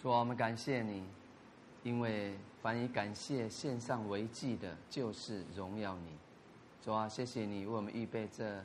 主啊，我们感谢你，因为凡以感谢献上为祭的，就是荣耀你。主啊，谢谢你为我们预备这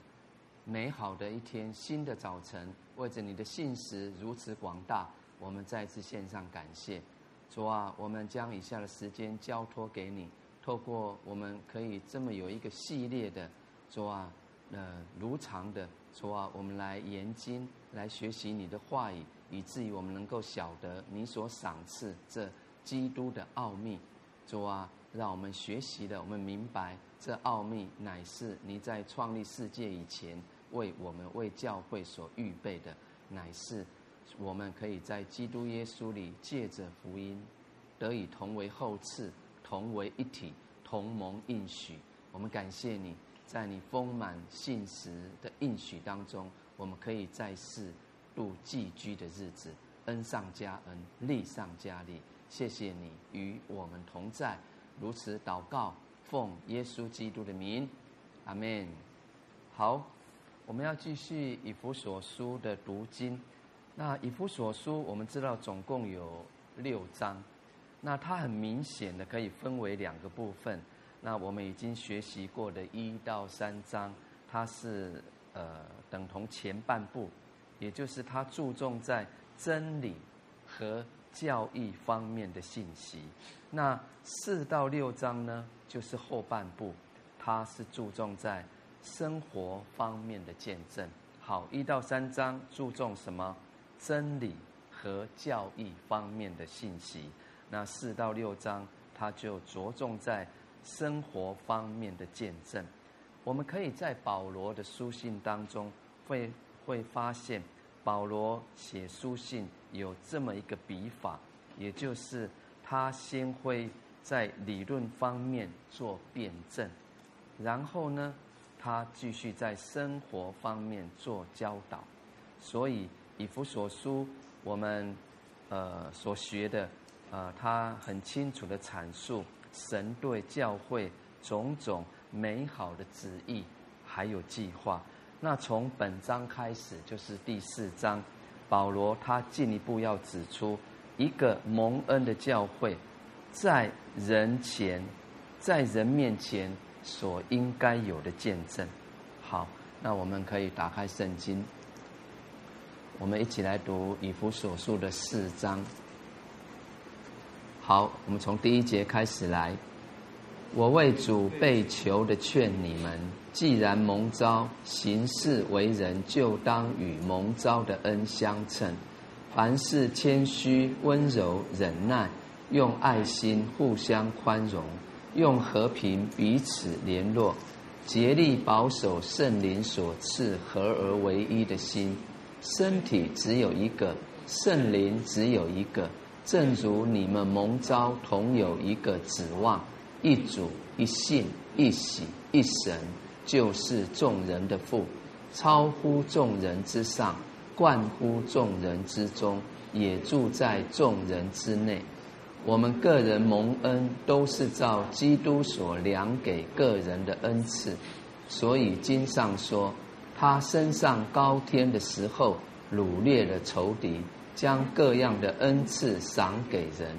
美好的一天，新的早晨，为着你的信实如此广大，我们再次献上感谢。主啊，我们将以下的时间交托给你，透过我们可以这么有一个系列的，主啊，呃，如常的，主啊，我们来研经，来学习你的话语。以至于我们能够晓得你所赏赐这基督的奥秘，主啊，让我们学习的，我们明白这奥秘乃是你在创立世界以前为我们为教会所预备的，乃是我们可以在基督耶稣里借着福音得以同为后赐，同为一体，同盟应许。我们感谢你在你丰满信实的应许当中，我们可以在世。度寄居的日子，恩上加恩，利上加利。谢谢你与我们同在，如此祷告，奉耶稣基督的名，阿门。好，我们要继续以弗所书的读经。那以弗所书，我们知道总共有六章，那它很明显的可以分为两个部分。那我们已经学习过的一到三章，它是呃等同前半部。也就是他注重在真理和教义方面的信息。那四到六章呢，就是后半部，他是注重在生活方面的见证。好，一到三章注重什么？真理和教义方面的信息。那四到六章，他就着重在生活方面的见证。我们可以在保罗的书信当中会会发现。保罗写书信有这么一个笔法，也就是他先会在理论方面做辩证，然后呢，他继续在生活方面做教导。所以以弗所书我们呃所学的，呃，他很清楚的阐述神对教会种种美好的旨意还有计划。那从本章开始就是第四章，保罗他进一步要指出一个蒙恩的教会，在人前，在人面前所应该有的见证。好，那我们可以打开圣经，我们一起来读以弗所书的四章。好，我们从第一节开始来。我为主被囚的劝你们，既然蒙召行事为人，就当与蒙召的恩相称。凡事谦虚、温柔、忍耐，用爱心互相宽容，用和平彼此联络，竭力保守圣灵所赐合而为一的心。身体只有一个，圣灵只有一个，正如你们蒙召同有一个指望。一主、一信、一喜、一神，就是众人的父，超乎众人之上，贯乎众人之中，也住在众人之内。我们个人蒙恩，都是照基督所量给个人的恩赐。所以经上说，他升上高天的时候，掳掠了仇敌，将各样的恩赐赏给人。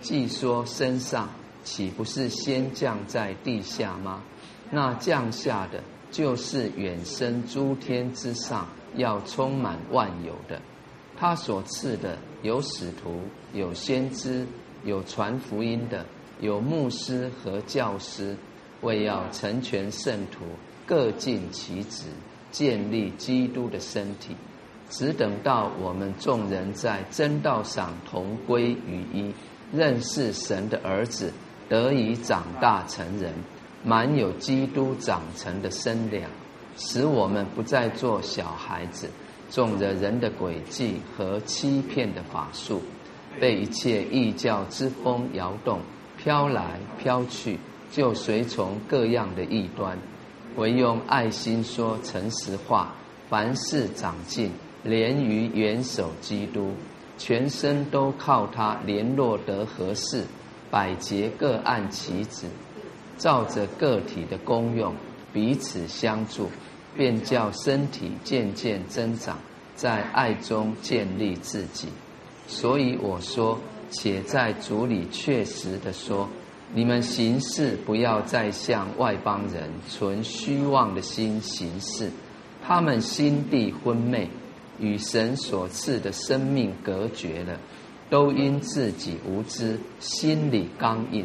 既说升上。岂不是先降在地下吗？那降下的，就是远生诸天之上，要充满万有的。他所赐的，有使徒，有先知，有传福音的，有牧师和教师，为要成全圣徒，各尽其职，建立基督的身体。只等到我们众人在真道上同归于一，认识神的儿子。得以长大成人，满有基督长成的身量，使我们不再做小孩子，中了人的诡计和欺骗的法术，被一切异教之风摇动，飘来飘去，就随从各样的异端。唯用爱心说诚实话，凡事长进，连于元首基督，全身都靠他联络得合适。百节各按其职，照着个体的功用，彼此相助，便叫身体渐渐增长，在爱中建立自己。所以我说，且在主里确实的说，你们行事不要再像外邦人存虚妄的心行事，他们心地昏昧，与神所赐的生命隔绝了，都因自己无知，心里刚硬，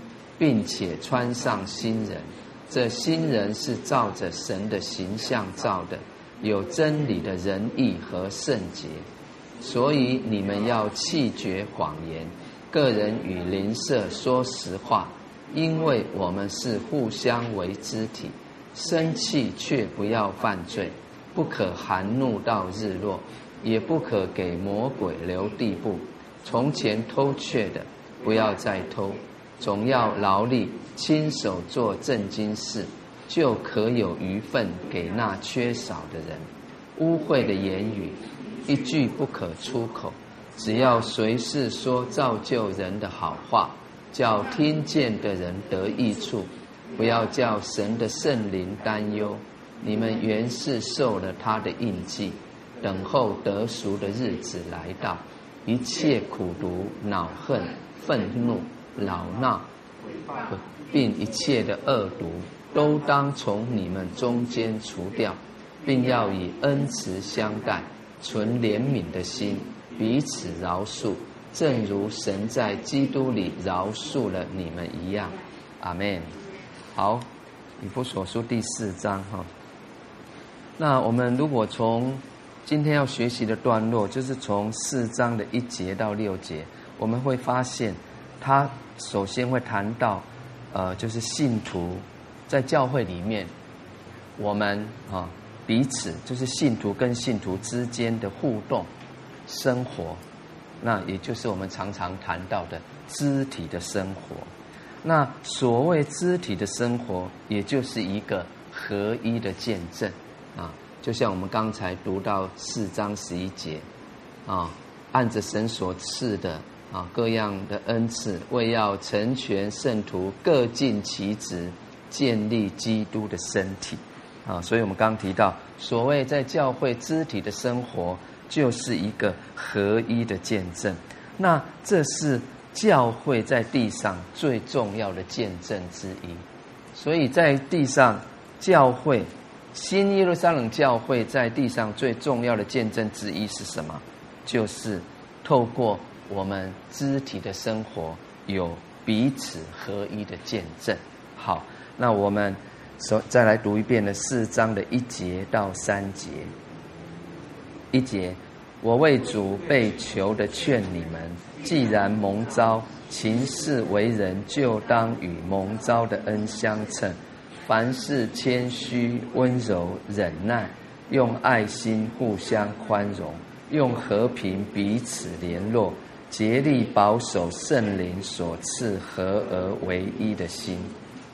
并且穿上新人。这新人是照着神的形象造的。有真理的仁义和圣洁，所以你们要弃绝谎言，个人与邻舍说实话，因为我们是互相为肢体。生气却不要犯罪，不可含怒到日落，也不可给魔鬼留地步。从前偷窃的，不要再偷，总要劳力亲手做正经事。就可有余分给那缺少的人。污秽的言语一句不可出口，只要随时说造就人的好话，叫听见的人得益处。不要叫神的圣灵担忧。你们原是受了他的印记，等候得赎的日子来到。一切苦毒、恼恨、愤怒、恼闹，并一切的恶毒。都当从你们中间除掉，并要以恩慈相待，存怜悯的心，彼此饶恕，正如神在基督里饶恕了你们一样。阿门。好，以弗所书第四章哈。那我们如果从今天要学习的段落，就是从四章的一节到六节，我们会发现，他首先会谈到，呃，就是信徒。在教会里面，我们啊彼此就是信徒跟信徒之间的互动生活，那也就是我们常常谈到的肢体的生活。那所谓肢体的生活，也就是一个合一的见证啊。就像我们刚才读到四章十一节啊，按着神所赐的啊各样的恩赐，为要成全圣徒，各尽其职。建立基督的身体，啊，所以我们刚提到，所谓在教会肢体的生活，就是一个合一的见证。那这是教会在地上最重要的见证之一。所以在地上，教会新耶路撒冷教会在地上最重要的见证之一是什么？就是透过我们肢体的生活，有彼此合一的见证。好。那我们说再来读一遍的四章的一节到三节。一节，我为主被囚的劝你们，既然蒙召，行事为人，就当与蒙召的恩相称。凡事谦虚、温柔、忍耐，用爱心互相宽容，用和平彼此联络，竭力保守圣灵所赐合而为一的心。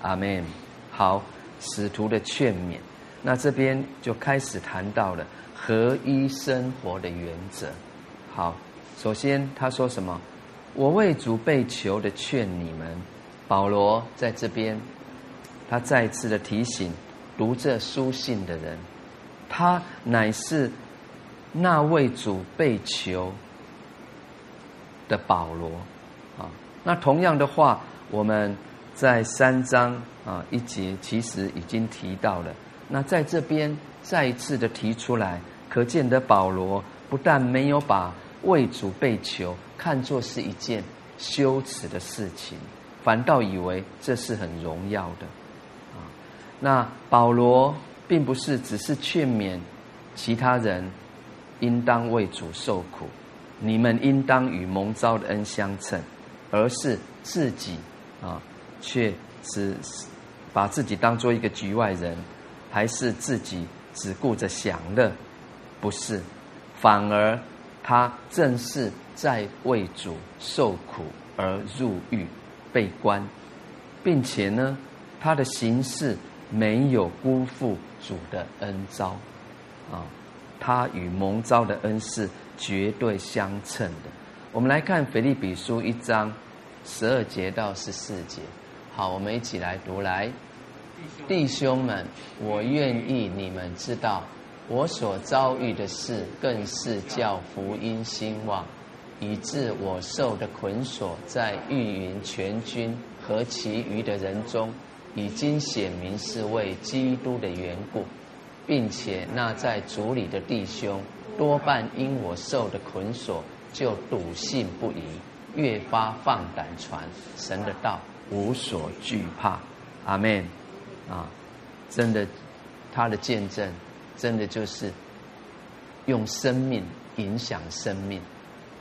阿门。好，使徒的劝勉，那这边就开始谈到了合一生活的原则。好，首先他说什么？我为主被囚的劝你们。保罗在这边，他再次的提醒读这书信的人，他乃是那为主被囚的保罗。啊，那同样的话，我们。在三章啊一节，其实已经提到了。那在这边再一次的提出来，可见的保罗不但没有把为主被囚看作是一件羞耻的事情，反倒以为这是很荣耀的。啊，那保罗并不是只是劝勉其他人应当为主受苦，你们应当与蒙召的恩相称，而是自己啊。却只把自己当做一个局外人，还是自己只顾着享乐？不是，反而他正是在为主受苦而入狱被关，并且呢，他的行事没有辜负主的恩召，啊，他与蒙召的恩是绝对相称的。我们来看腓立比书一章十二节到十四节，好，我们一起来读来，弟兄们，我愿意你们知道。我所遭遇的事，更是叫福音兴旺，以致我受的捆锁，在御云全军和其余的人中，已经显明是为基督的缘故，并且那在主里的弟兄，多半因我受的捆锁，就笃信不疑，越发放胆传神的道，无所惧怕。阿门。啊，真的，他的见证。真的就是用生命影响生命，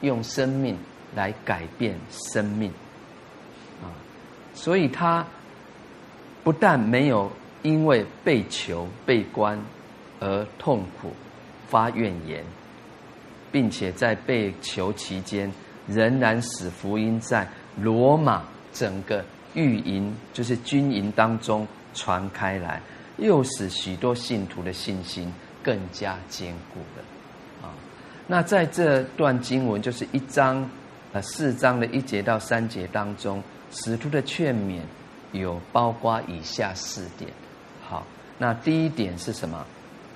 用生命来改变生命啊！所以他不但没有因为被囚被关而痛苦发怨言，并且在被囚期间仍然使福音在罗马整个御营，就是军营当中传开来。又使许多信徒的信心更加坚固了，啊！那在这段经文，就是一章，呃，四章的一节到三节当中，使徒的劝勉有包括以下四点。好，那第一点是什么？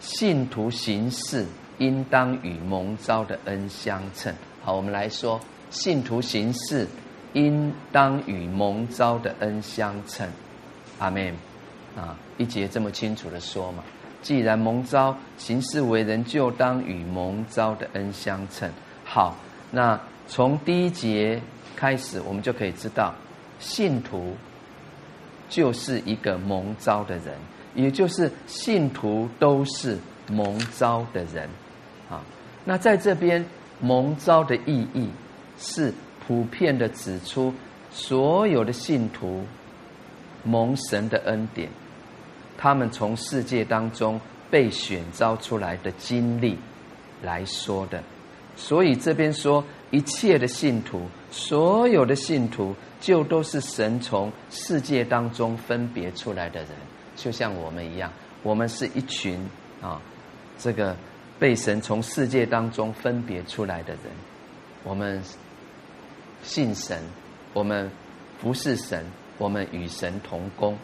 信徒行事应当与蒙召的恩相称。好，我们来说，信徒行事应当与蒙召的恩相称。阿门。啊，一节这么清楚的说嘛，既然蒙召行事为人，就当与蒙召的恩相称。好，那从第一节开始，我们就可以知道，信徒就是一个蒙召的人，也就是信徒都是蒙召的人。啊，那在这边蒙召的意义是普遍的指出所有的信徒。蒙神的恩典，他们从世界当中被选召出来的经历来说的，所以这边说一切的信徒，所有的信徒就都是神从世界当中分别出来的人，就像我们一样，我们是一群啊，这个被神从世界当中分别出来的人，我们信神，我们服侍神。我们与神同工，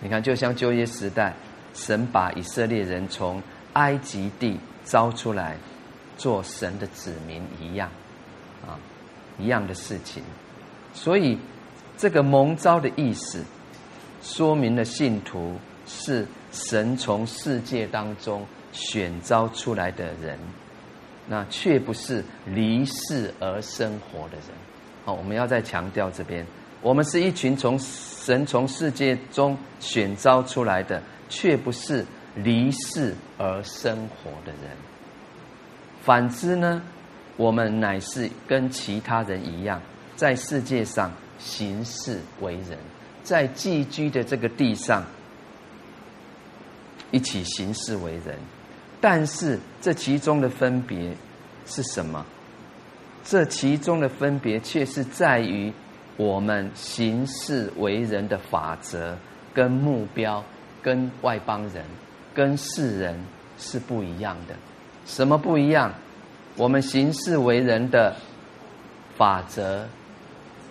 你看，就像旧约时代，神把以色列人从埃及地招出来，做神的子民一样，啊，一样的事情。所以，这个蒙召的意思，说明了信徒是神从世界当中选召出来的人，那却不是离世而生活的人。好，我们要再强调这边。我们是一群从神从世界中选召出来的，却不是离世而生活的人。反之呢，我们乃是跟其他人一样，在世界上行事为人，在寄居的这个地上一起行事为人。但是这其中的分别是什么？这其中的分别却是在于。我们行事为人的法则跟目标，跟外邦人、跟世人是不一样的。什么不一样？我们行事为人的法则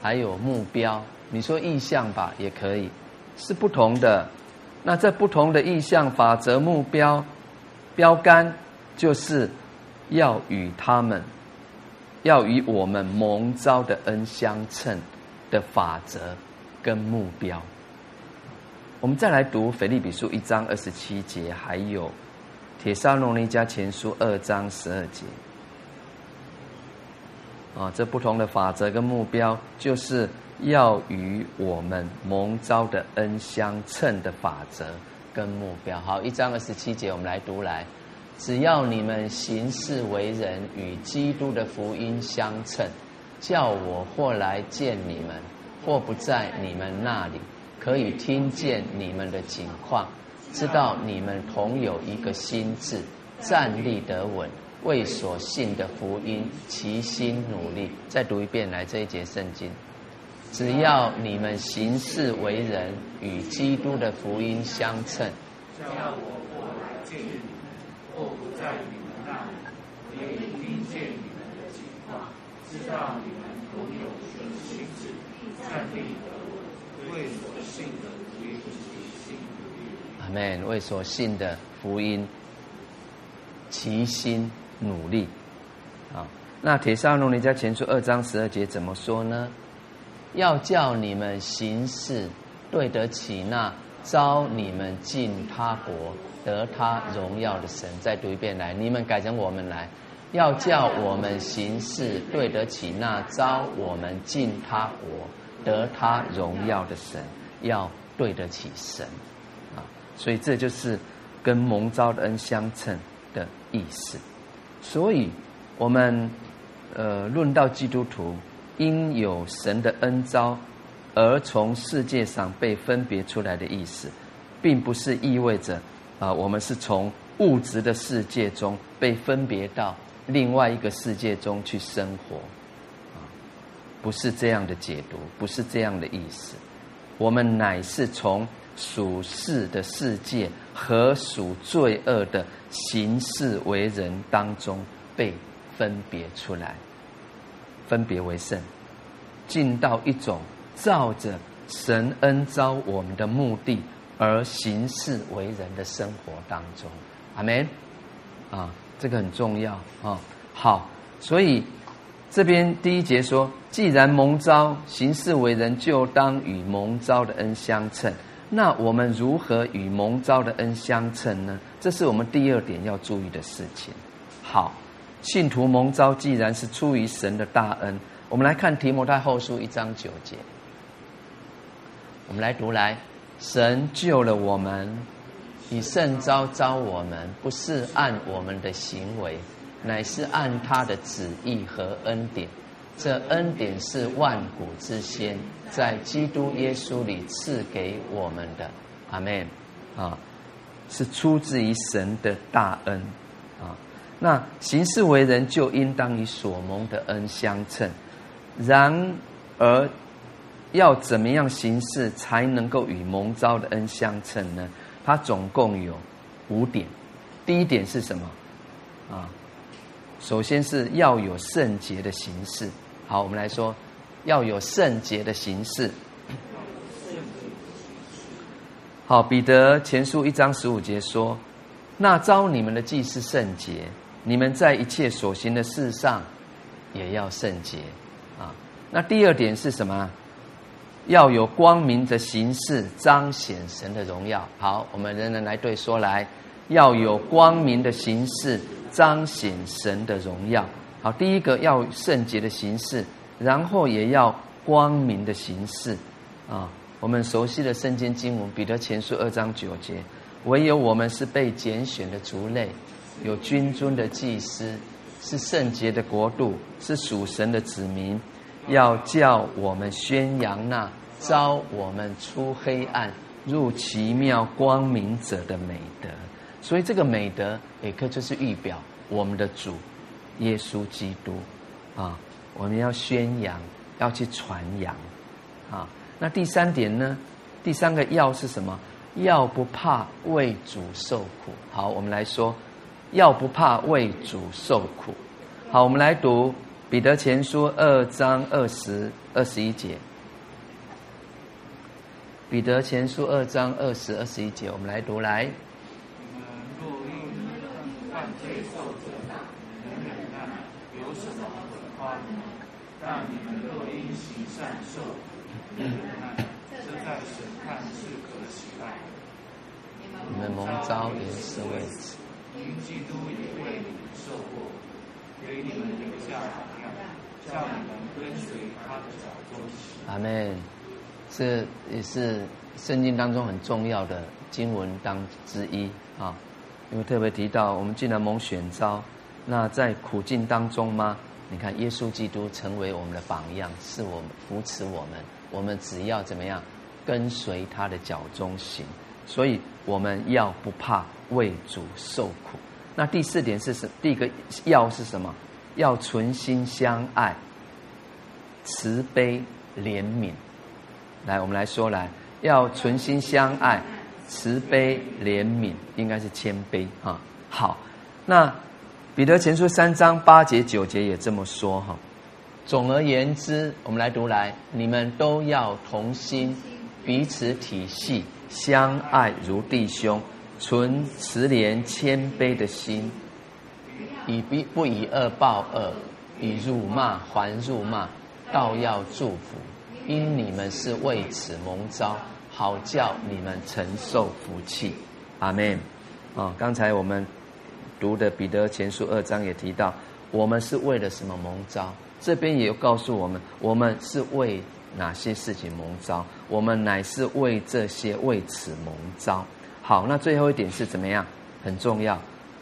还有目标，你说意向吧，也可以，是不同的。那这不同的意向、法则、目标、标杆，就是要与他们，要与我们蒙召的恩相称。的法则跟目标，我们再来读腓立比书一章二十七节，还有帖撒罗尼迦前书二章十二节。啊，这不同的法则跟目标，就是要与我们蒙召的恩相称的法则跟目标。好，一章二十七节，我们来读来。只要你们行事为人与基督的福音相称。叫我或来见你们，或不在你们那里，可以听见你们的景况，知道你们同有一个心智，站立得稳，为所信的福音齐心努力。再读一遍来这一节圣经。只要你们行事为人与基督的福音相称，叫我过来见你们，或不在你们那里，我也听见你们的情况，知道你们同有一个心志，站立得稳，为所信的福音齐心努力。阿门。为所信的福音齐心努力。啊，那《帖撒罗尼迦前书》二章十二节怎么说呢？要叫你们行事对得起那招你们进他国得他荣耀的神。再读一遍来，你们改成我们来。要叫我们行事对得起那招我们进他国得他荣耀的神，要对得起神啊！所以这就是跟蒙召的恩相称的意思。所以我们呃论到基督徒。因有神的恩召，而从世界上被分别出来的意思，并不是意味着啊，我们是从物质的世界中被分别到另外一个世界中去生活，不是这样的解读，不是这样的意思。我们乃是从属世的世界和属罪恶的行事为人当中被分别出来。分别为圣，进到一种照着神恩召我们的目的而行事为人的生活当中，阿门。啊，这个很重要啊。好，所以这边第一节说，既然蒙召行事为人，就当与蒙召的恩相称。那我们如何与蒙召的恩相称呢？这是我们第二点要注意的事情。好。信徒蒙召，既然是出于神的大恩，我们来看提摩太后书一章九节。我们来读来，神救了我们，以圣召召我们，不是按我们的行为，乃是按他的旨意和恩典。这恩典是万古之先，在基督耶稣里赐给我们的。阿门。啊，是出自于神的大恩。那行事为人，就应当与所蒙的恩相称。然而，要怎么样行事才能够与蒙召的恩相称呢？它总共有五点。第一点是什么？啊，首先是要有圣洁的行事。好，我们来说，要有圣洁的行事。好，彼得前书一章十五节说：“那召你们的既是圣洁。”你们在一切所行的事上，也要圣洁啊。那第二点是什么？要有光明的形式，彰显神的荣耀。好，我们人人来对说来，要有光明的形式，彰显神的荣耀。好，第一个要圣洁的形式，然后也要光明的形式啊。我们熟悉的圣经经文，彼得前书二章九节，唯有我们是被拣选的族类。有君尊的祭司，是圣洁的国度，是属神的子民，要叫我们宣扬那招我们出黑暗入奇妙光明者的美德。所以这个美德也可就是预表我们的主耶稣基督啊，我们要宣扬，要去传扬啊。那第三点呢？第三个要是什么？要不怕为主受苦。好，我们来说。要不怕为主受苦。好，我们来读彼得前书二章二十二十一节。彼得前书二章二十二十一节，我们来读来。有什么可夸的？但你们若因行善受苦，忍耐，这在神看是可喜爱。你们蒙召也是为此。因基督也为你们受过，给你们留下榜样，叫你们跟随他的脚踪。阿门。这也是圣经当中很重要的经文当之一啊，因为特别提到我们既然蒙选召，那在苦境当中吗？你看耶稣基督成为我们的榜样，是我们扶持我们，我们只要怎么样跟随他的脚踪行。所以我们要不怕为主受苦，那第四点是什？第一个要是什么？要存心相爱，慈悲怜悯。来，我们来说来，要存心相爱，慈悲怜悯，应该是谦卑啊。好，那彼得前书三章八节九节也这么说哈。总而言之，我们来读来，你们都要同心，彼此体系，相爱如弟兄，存慈怜谦卑的心，以不不以恶报恶，以辱骂还辱骂，倒要祝福，因你们是为此蒙召，好叫你们承受福气。阿门。啊，刚才我们读的彼得前书二章也提到，我们是为了什么蒙召？这边也告诉我们，我们是为哪些事情蒙召？我们乃是为这些为此蒙召。好，那最后一点是怎么样？很重要，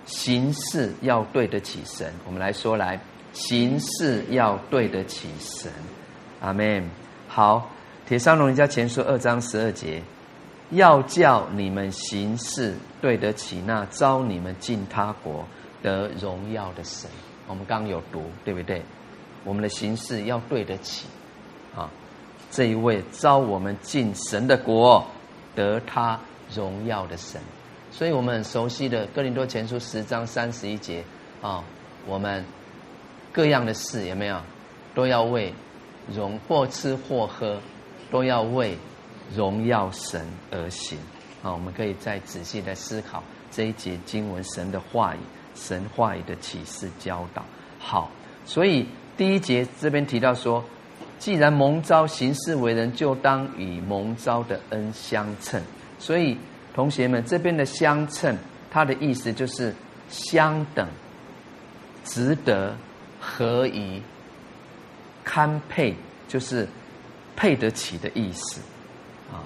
行事要对得起神。我们来说来，行事要对得起神。阿门。好，铁三龙家前书二章十二节，要叫你们行事对得起那召你们进他国得荣耀的神。我们刚刚有读，对不对？我们的行事要对得起，啊，这一位召我们进神的国，得他荣耀的神，所以我们很熟悉的哥林多前书十章三十一节啊，我们各样的事有没有，都要为荣或吃或喝，都要为荣耀神而行啊。我们可以再仔细的思考这一节经文神的话语，神话语的启示教导。好，所以。第一节这边提到说，既然蒙召行事为人，就当与蒙召的恩相称。所以同学们，这边的相称，它的意思就是相等、值得、合宜、堪配，就是配得起的意思啊。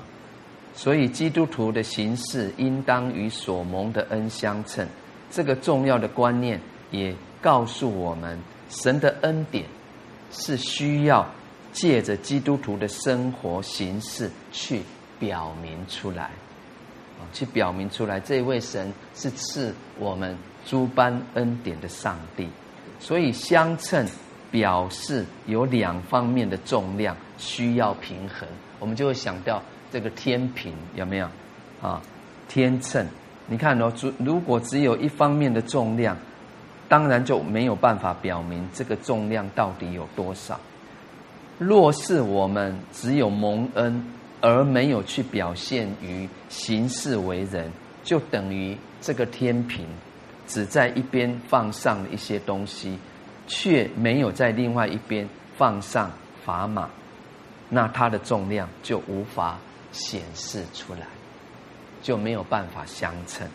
所以基督徒的形式应当与所蒙的恩相称。这个重要的观念也告诉我们。神的恩典是需要借着基督徒的生活形式去表明出来，去表明出来，这位神是赐我们诸般恩典的上帝。所以相称表示有两方面的重量需要平衡，我们就会想到这个天平有没有啊？天秤，你看哦，如果只有一方面的重量。当然就没有办法表明这个重量到底有多少。若是我们只有蒙恩而没有去表现于行事为人，就等于这个天平只在一边放上了一些东西，却没有在另外一边放上砝码，那它的重量就无法显示出来，就没有办法相称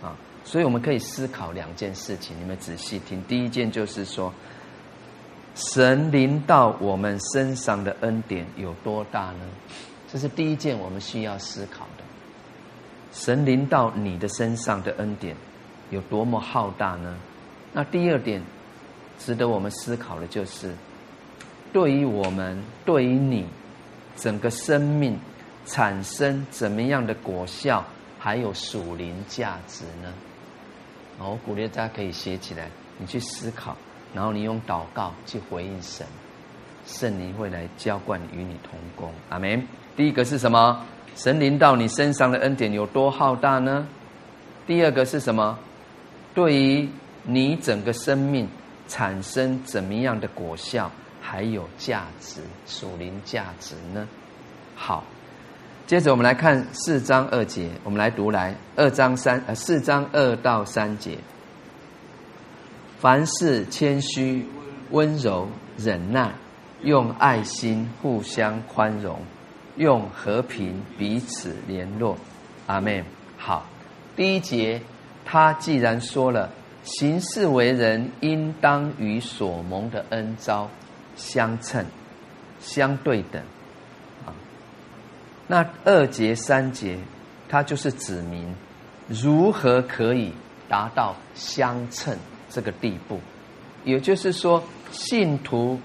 啊。所以我们可以思考两件事情，你们仔细听。第一件就是说，神临到我们身上的恩典有多大呢？这是第一件我们需要思考的。神临到你的身上的恩典有多么浩大呢？那第二点值得我们思考的就是，对于我们，对于你整个生命产生怎么样的果效，还有属灵价值呢？我鼓励大家可以写起来，你去思考，然后你用祷告去回应神，圣灵会来浇灌与你同工。阿门。第一个是什么？神临到你身上的恩典有多浩大呢？第二个是什么？对于你整个生命产生怎么样的果效，还有价值，属灵价值呢？好。接着我们来看四章二节，我们来读来二章三呃四章二到三节。凡事谦虚、温柔、忍耐，用爱心互相宽容，用和平彼此联络。阿门。好，第一节他既然说了，行事为人应当与所蒙的恩召相称、相对等。啊那二节三节，它就是指明如何可以达到相称这个地步。也就是说，信徒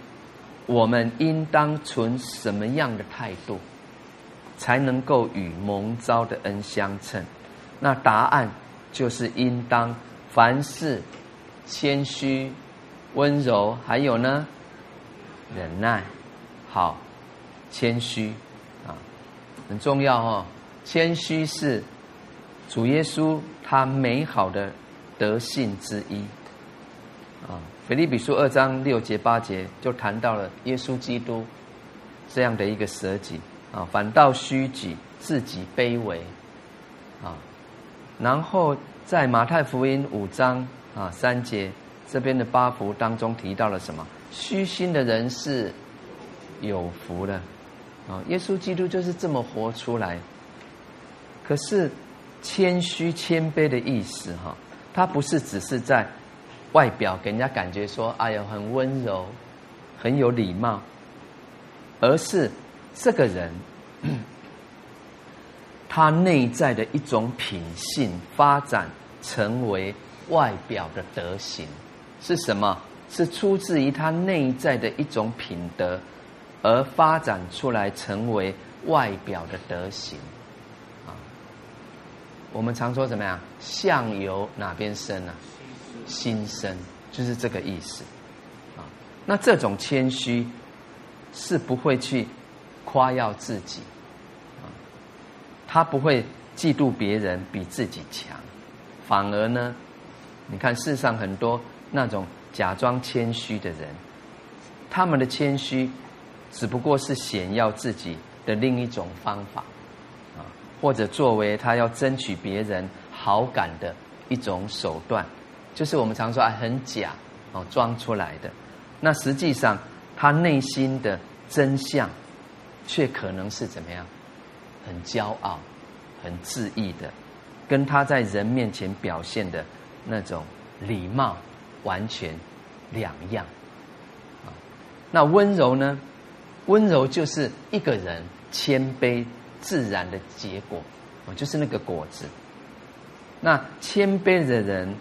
我们应当存什么样的态度，才能够与蒙召的恩相称？那答案就是应当凡事谦虚、温柔，还有呢，忍耐。好，谦虚啊，很重要哦。谦虚是主耶稣他美好的德性之一啊。腓立比书二章六节八节就谈到了耶稣基督这样的一个舍己啊，反倒虚己，自己卑微啊。然后在马太福音五章啊三节这边的八福当中提到了什么？虚心的人是。有福的，啊！耶稣基督就是这么活出来。可是谦虚谦卑的意思，哈，他不是只是在外表给人家感觉说，哎呦，很温柔，很有礼貌，而是这个人 他内在的一种品性发展成为外表的德行，是什么？是出自于他内在的一种品德。而发展出来成为外表的德行，啊，我们常说怎么样？相由哪边生啊？心生，就是这个意思，啊，那这种谦虚是不会去夸耀自己，啊，他不会嫉妒别人比自己强，反而呢，你看世上很多那种假装谦虚的人，他们的谦虚。只不过是显耀自己的另一种方法，啊，或者作为他要争取别人好感的一种手段，就是我们常说啊，很假哦，装出来的。那实际上他内心的真相，却可能是怎么样？很骄傲、很自意的，跟他在人面前表现的那种礼貌完全两样。那温柔呢？温柔就是一个人谦卑自然的结果，哦，就是那个果子。那谦卑的人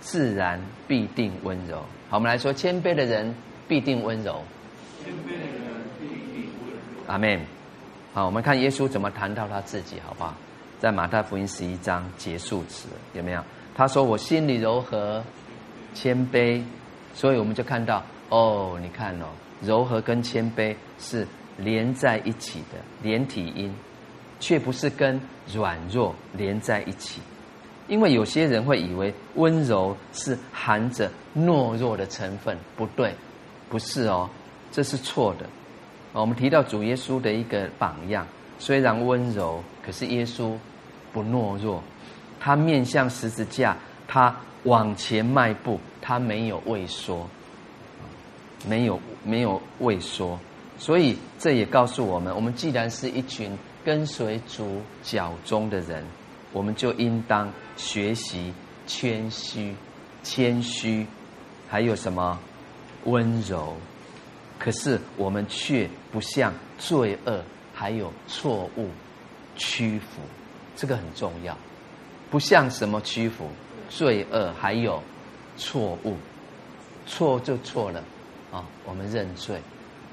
自然必定温柔。好，我们来说，谦卑的人必定温柔。谦卑的人必定温柔。阿门。好，我们看耶稣怎么谈到他自己，好不好？在马太福音十一章结束词有没有？他说：“我心里柔和，谦卑。”所以我们就看到，哦，你看哦。柔和跟谦卑是连在一起的连体音，却不是跟软弱连在一起。因为有些人会以为温柔是含着懦弱的成分，不对，不是哦，这是错的。我们提到主耶稣的一个榜样，虽然温柔，可是耶稣不懦弱，他面向十字架，他往前迈步，他没有畏缩。没有没有畏缩，所以这也告诉我们：我们既然是一群跟随主脚踪的人，我们就应当学习谦虚、谦虚，还有什么温柔。可是我们却不向罪恶还有错误屈服，这个很重要。不向什么屈服？罪恶还有错误，错就错了。啊，我们认罪，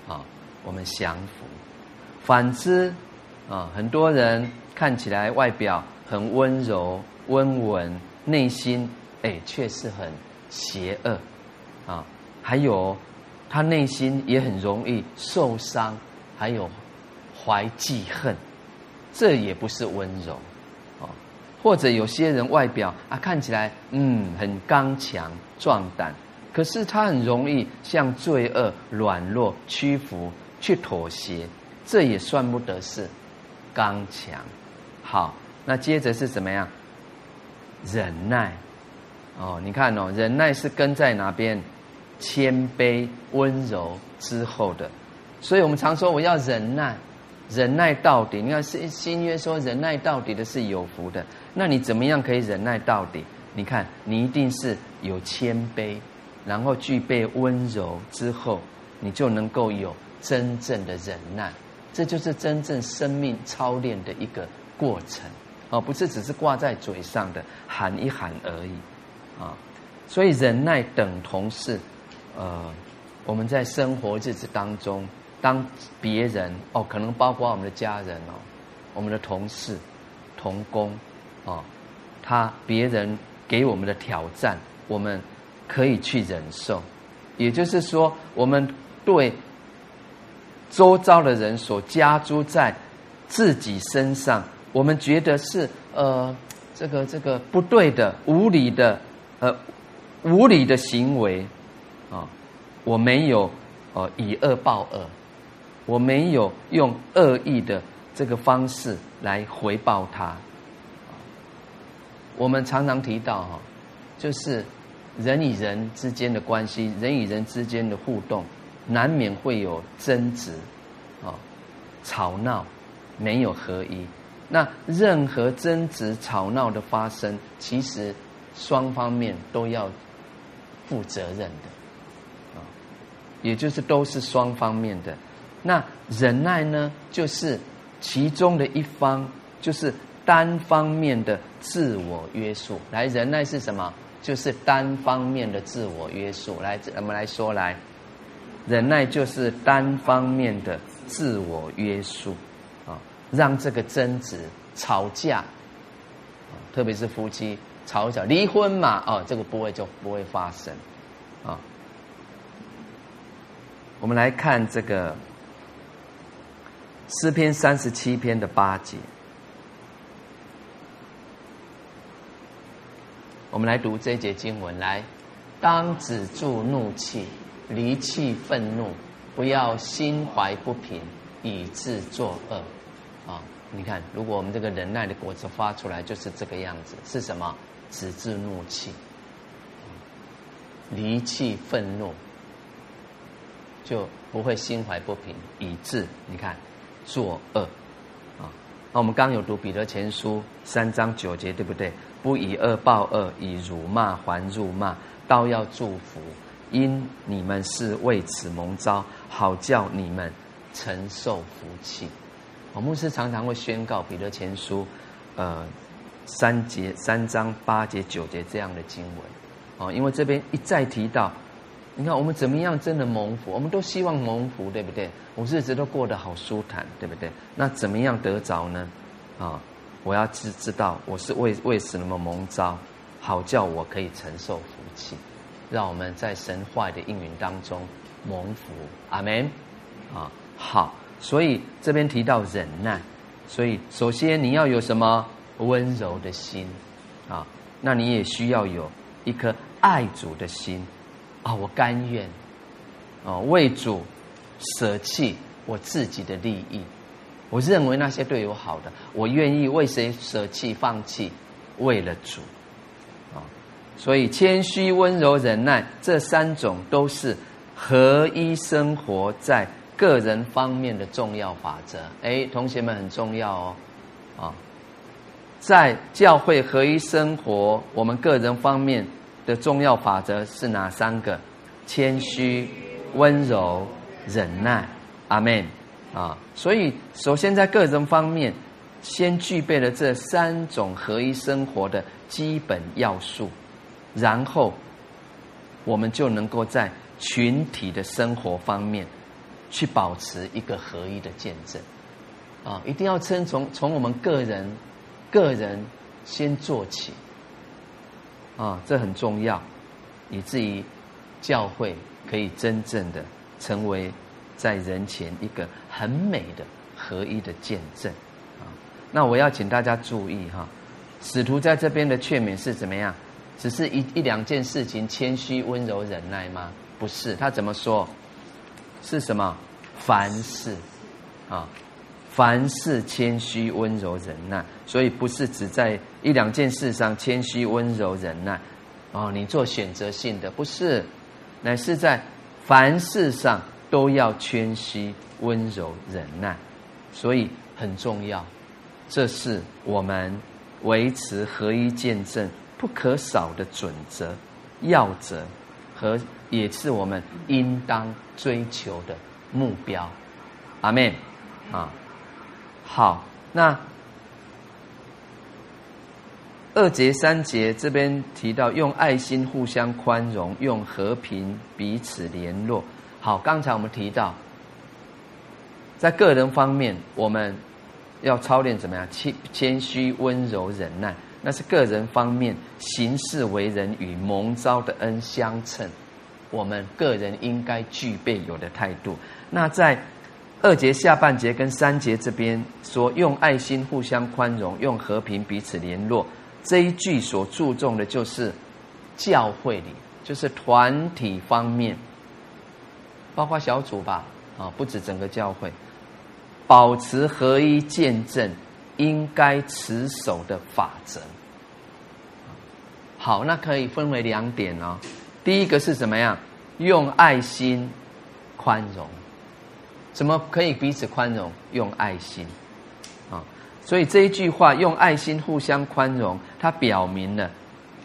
啊，我们降服。反之，啊，很多人看起来外表很温柔、温文，内心哎却是很邪恶，啊，还有他内心也很容易受伤，还有怀记恨，这也不是温柔，哦，或者有些人外表啊看起来嗯很刚强壮胆。可是他很容易向罪恶软弱屈服，去妥协，这也算不得是刚强。好，那接着是怎么样？忍耐。哦，你看哦，忍耐是跟在哪边？谦卑温柔之后的。所以我们常说我要忍耐，忍耐到底。你看新新约说忍耐到底的是有福的。那你怎么样可以忍耐到底？你看你一定是有谦卑。然后具备温柔之后，你就能够有真正的忍耐，这就是真正生命操练的一个过程，而不是只是挂在嘴上的喊一喊而已，啊，所以忍耐等同是，呃，我们在生活日子当中，当别人哦，可能包括我们的家人哦，我们的同事、同工，哦，他别人给我们的挑战，我们可以去忍受。也就是说，我们对周遭的人所加诸在自己身上，我们觉得是呃这个这个不对的、无理的、呃无理的行为啊，我没有哦以恶报恶，我没有用恶意的这个方式来回报他。我们常常提到哈，就是。人与人之间的关系，人与人之间的互动，难免会有争执，啊，吵闹，没有合一。那任何争执、吵闹的发生，其实双方面都要负责任的，也就是都是双方面的。那忍耐呢，就是其中的一方，就是单方面的自我约束。来，忍耐是什么？就是单方面的自我约束，来，我们来说来，忍耐就是单方面的自我约束，啊，让这个争执、吵架，特别是夫妻吵一吵离婚嘛，哦，这个不会就不会发生，啊，我们来看这个诗篇三十七篇的八节。我们来读这一节经文，来，当止住怒气，离弃愤怒，不要心怀不平，以致作恶。啊，你看，如果我们这个忍耐的果子发出来，就是这个样子，是什么？止住怒气，离弃愤怒，就不会心怀不平，以致你看作恶。啊，那我们刚有读彼得前书三章九节，对不对？不以恶报恶，以辱骂还辱骂，倒要祝福，因你们是为此蒙召，好叫你们承受福气。我牧师常常会宣告彼得前书，呃，三节三章八节九节这样的经文，哦，因为这边一再提到，你看我们怎么样真的蒙福，我们都希望蒙福，对不对？我日子都过得好舒坦，对不对？那怎么样得着呢？啊？我要知知道我是为为什么蒙召，好叫我可以承受福气，让我们在神话的应允当中蒙福，阿门。啊，好，所以这边提到忍耐，所以首先你要有什么温柔的心啊？那你也需要有一颗爱主的心我甘愿啊为主舍弃我自己的利益。我认为那些对我好的，我愿意为谁舍弃、放弃，为了主，啊，所以谦虚、温柔、忍耐这三种都是合一生活在个人方面的重要法则。哎，同学们很重要哦，啊，在教会合一生活，我们个人方面的重要法则是哪三个？谦虚、温柔、忍耐。阿门。啊，所以首先在个人方面，先具备了这三种合一生活的基本要素，然后我们就能够在群体的生活方面去保持一个合一的见证。啊，一定要先从从我们个人个人先做起。啊，这很重要，以至于教会可以真正的成为。在人前一个很美的合一的见证啊！那我要请大家注意哈，使徒在这边的劝勉是怎么样？只是一一两件事情，谦虚、温柔、忍耐吗？不是，他怎么说？是什么？凡事啊，凡事谦虚、温柔、忍耐。所以不是只在一两件事上谦虚、温柔、忍耐哦。你做选择性的不是，乃是在凡事上。都要谦虚、温柔、忍耐，所以很重要。这是我们维持合一见证不可少的准则、要则，和也是我们应当追求的目标。阿门。啊，好，那二节、三节这边提到，用爱心互相宽容，用和平彼此联络。好，刚才我们提到，在个人方面，我们要操练怎么样？谦谦虚、温柔、忍耐。那是个人方面行事为人与蒙召的恩相称，我们个人应该具备有的态度。那在二节下半节跟三节这边说，用爱心互相宽容，用和平彼此联络。这一句所注重的就是教会里，就是团体方面，包括小组吧，啊，不止整个教会，保持合一见证应该持守的法则。好，那可以分为两点哦。第一个是怎么样？用爱心宽容。怎么可以彼此宽容？用爱心啊。所以这一句话用爱心互相宽容，它表明了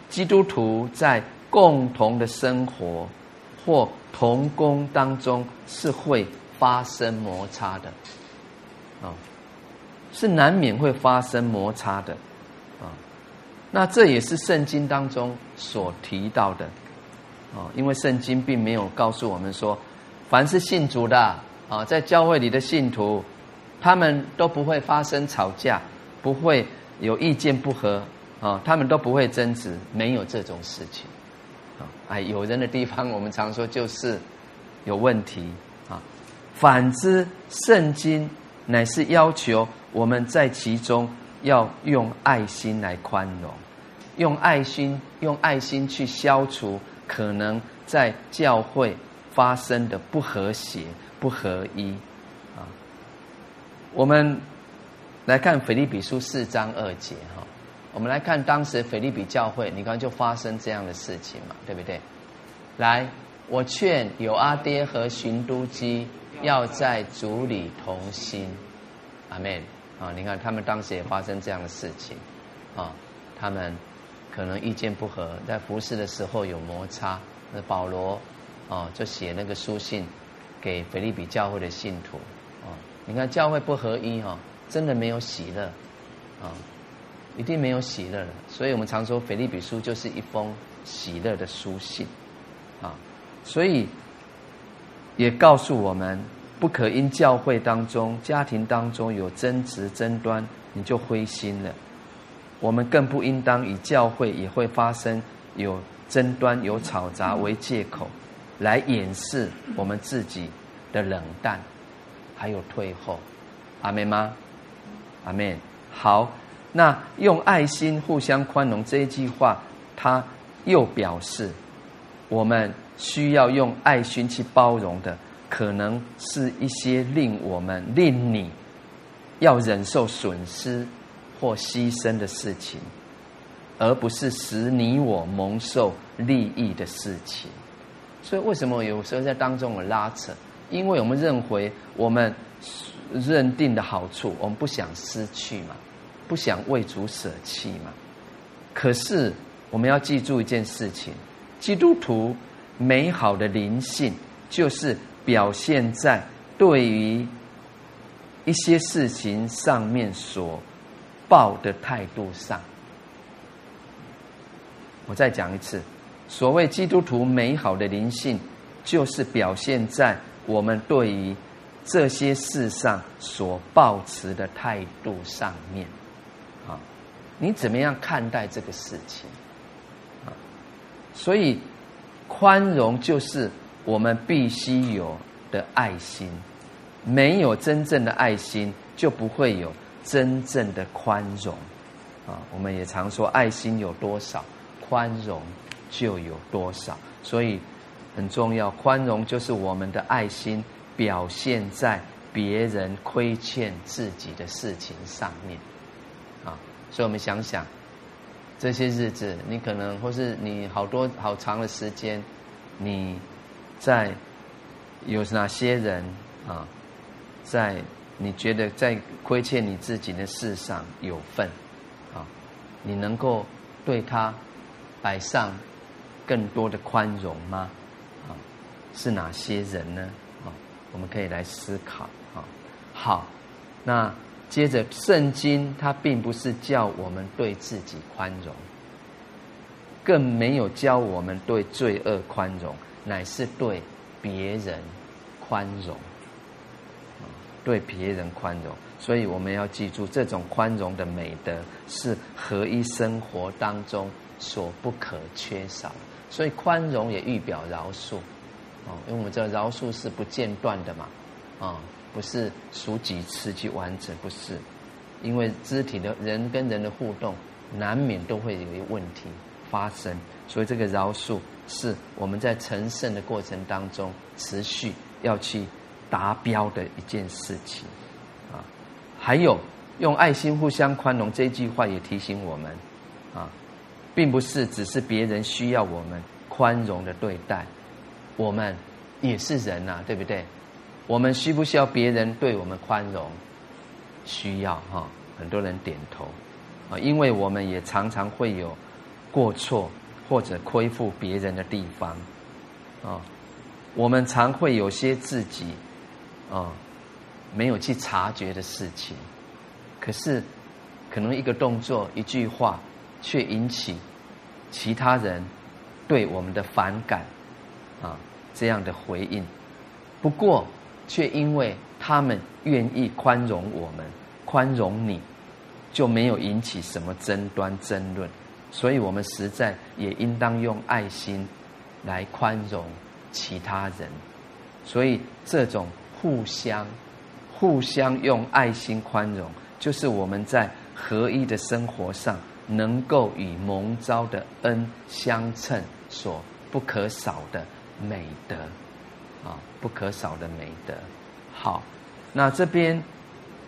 基督徒在共同的生活或同工当中是会发生摩擦的，啊，是难免会发生摩擦的，啊，那这也是圣经当中所提到的，啊，因为圣经并没有告诉我们说，凡是信主的，啊在教会里的信徒。他们都不会发生吵架，不会有意见不合啊，他们都不会争执，没有这种事情啊。哎，有人的地方，我们常说就是有问题啊。反之，圣经乃是要求我们在其中要用爱心来宽容，用爱心，用爱心去消除可能在教会发生的不和谐、不合一。啊我们来看腓立比书四章二节哈，我们来看当时腓立比教会，你刚刚就发生这样的事情嘛，对不对？来，我劝有阿爹和寻都基要在主里同心，阿门啊！你看他们当时也发生这样的事情啊，他们可能意见不合，在服侍的时候有摩擦，那保罗啊就写那个书信给腓利比教会的信徒。啊你看教会不合一哈，真的没有喜乐，啊，一定没有喜乐的。所以我们常说腓利比书就是一封喜乐的书信，啊，所以也告诉我们，不可因教会当中、家庭当中有争执争端，你就灰心了。我们更不应当以教会也会发生有争端、有吵杂为借口，来掩饰我们自己的冷淡。还有退后，阿门吗？阿门。好，那用爱心互相宽容这一句话，它又表示我们需要用爱心去包容的，可能是一些令我们令你要忍受损失或牺牲的事情，而不是使你我蒙受利益的事情。所以，为什么有时候在当中有拉扯？因为我们认为我们认定的好处，我们不想失去嘛，不想为主舍弃嘛。可是我们要记住一件事情：基督徒美好的灵性，就是表现在对于一些事情上面所抱的态度上。我再讲一次，所谓基督徒美好的灵性，就是表现在。我们对于这些事上所抱持的态度上面，啊，你怎么样看待这个事情？啊，所以宽容就是我们必须有的爱心，没有真正的爱心，就不会有真正的宽容。啊，我们也常说，爱心有多少，宽容就有多少。所以。很重要，宽容就是我们的爱心表现在别人亏欠自己的事情上面，啊，所以我们想想，这些日子你可能或是你好多好长的时间，你在有哪些人啊，在你觉得在亏欠你自己的事上有份，啊，你能够对他摆上更多的宽容吗？啊是哪些人呢？啊，我们可以来思考啊。好，那接着圣经它并不是叫我们对自己宽容，更没有教我们对罪恶宽容，乃是对别人宽容。对别人宽容。所以我们要记住，这种宽容的美德是合一生活当中所不可缺少。所以宽容也预表饶恕，哦，因为我们知道饶恕是不间断的嘛，啊，不是数几次去完成，不是，因为肢体的人跟人的互动，难免都会有一个问题发生，所以这个饶恕是我们在成圣的过程当中持续要去达标的一件事情。啊还有用爱心互相宽容这句话也提醒我们，并不是只是别人需要我们宽容的对待，我们也是人呐，对不对？我们需不需要别人对我们宽容？需要哈，很多人点头啊，因为我们也常常会有过错或者亏负别人的地方啊，我们常会有些自己啊。没有去察觉的事情，可是可能一个动作、一句话，却引起其他人对我们的反感啊，这样的回应。不过，却因为他们愿意宽容我们、宽容你，就没有引起什么争端、争论。所以我们实在也应当用爱心来宽容其他人。所以这种互相。互相用爱心宽容，就是我们在合一的生活上能够与蒙召的恩相称所不可少的美德，啊，不可少的美德。好，那这边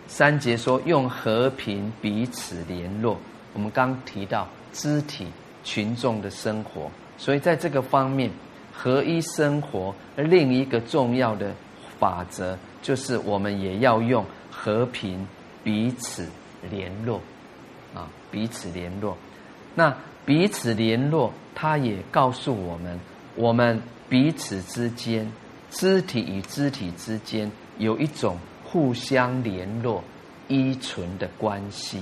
三节说用和平彼此联络，我们刚提到肢体群众的生活，所以在这个方面，合一生活另一个重要的法则。就是我们也要用和平彼此联络，啊，彼此联络。那彼此联络，他也告诉我们，我们彼此之间，肢体与肢体之间有一种互相联络、依存的关系，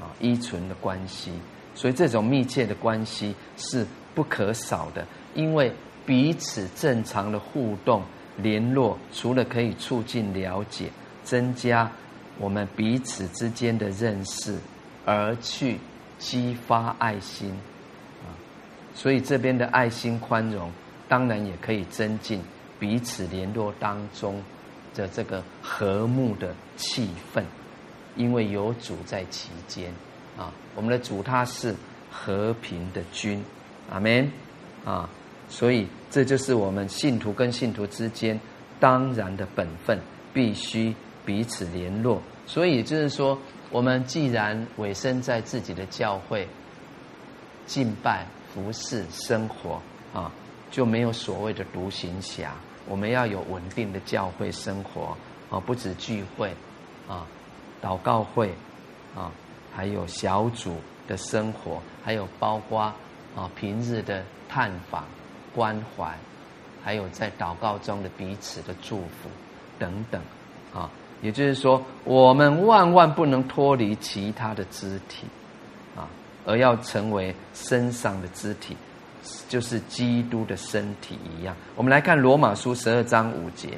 啊，依存的关系。所以这种密切的关系是不可少的，因为彼此正常的互动。联络除了可以促进了解、增加我们彼此之间的认识，而去激发爱心啊，所以这边的爱心宽容，当然也可以增进彼此联络当中的这个和睦的气氛，因为有主在其间啊，我们的主他是和平的君，阿门啊。所以，这就是我们信徒跟信徒之间当然的本分，必须彼此联络。所以，就是说，我们既然委身在自己的教会，敬拜、服侍、生活啊，就没有所谓的独行侠。我们要有稳定的教会生活啊，不止聚会啊，祷告会啊，还有小组的生活，还有包括啊平日的探访。关怀，还有在祷告中的彼此的祝福等等，啊，也就是说，我们万万不能脱离其他的肢体，啊，而要成为身上的肢体，就是基督的身体一样。我们来看罗马书十二章五节，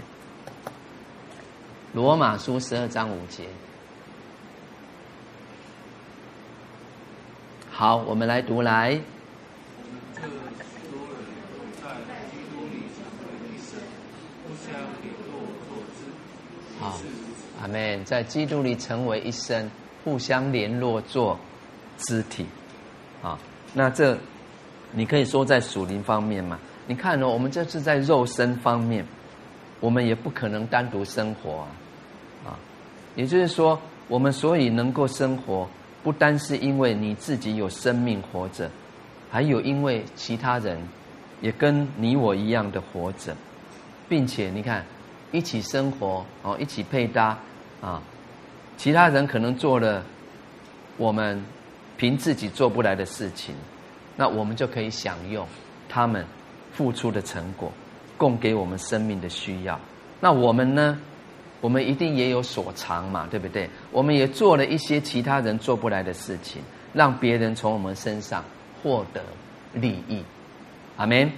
罗马书十二章五节。好，我们来读来。好，阿门。在基督里成为一身，互相联络做肢体。啊，那这你可以说在属灵方面嘛？你看、哦？我们这是在肉身方面，我们也不可能单独生活啊。啊，也就是说，我们所以能够生活，不单是因为你自己有生命活着，还有因为其他人也跟你我一样的活着，并且你看。一起生活哦，一起配搭啊！其他人可能做了我们凭自己做不来的事情，那我们就可以享用他们付出的成果，供给我们生命的需要。那我们呢？我们一定也有所长嘛，对不对？我们也做了一些其他人做不来的事情，让别人从我们身上获得利益。阿门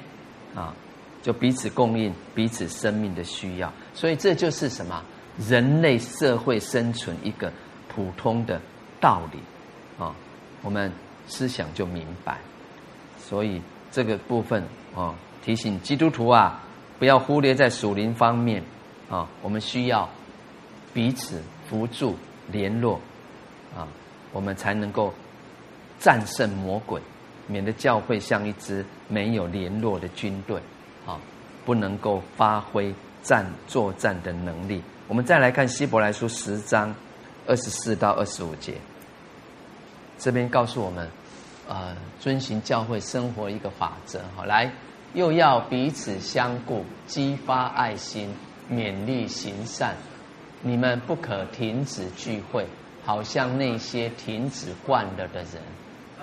啊！就彼此供应彼此生命的需要，所以这就是什么？人类社会生存一个普通的道理。啊，我们思想就明白。所以这个部分啊，提醒基督徒啊，不要忽略在属灵方面。啊，我们需要彼此扶助、联络。啊，我们才能够战胜魔鬼，免得教会像一支没有联络的军队。啊，不能够发挥战作战的能力。我们再来看希伯来书十章二十四到二十五节，这边告诉我们，呃，遵循教会生活一个法则。好，来，又要彼此相顾，激发爱心，勉励行善。你们不可停止聚会，好像那些停止惯了的人，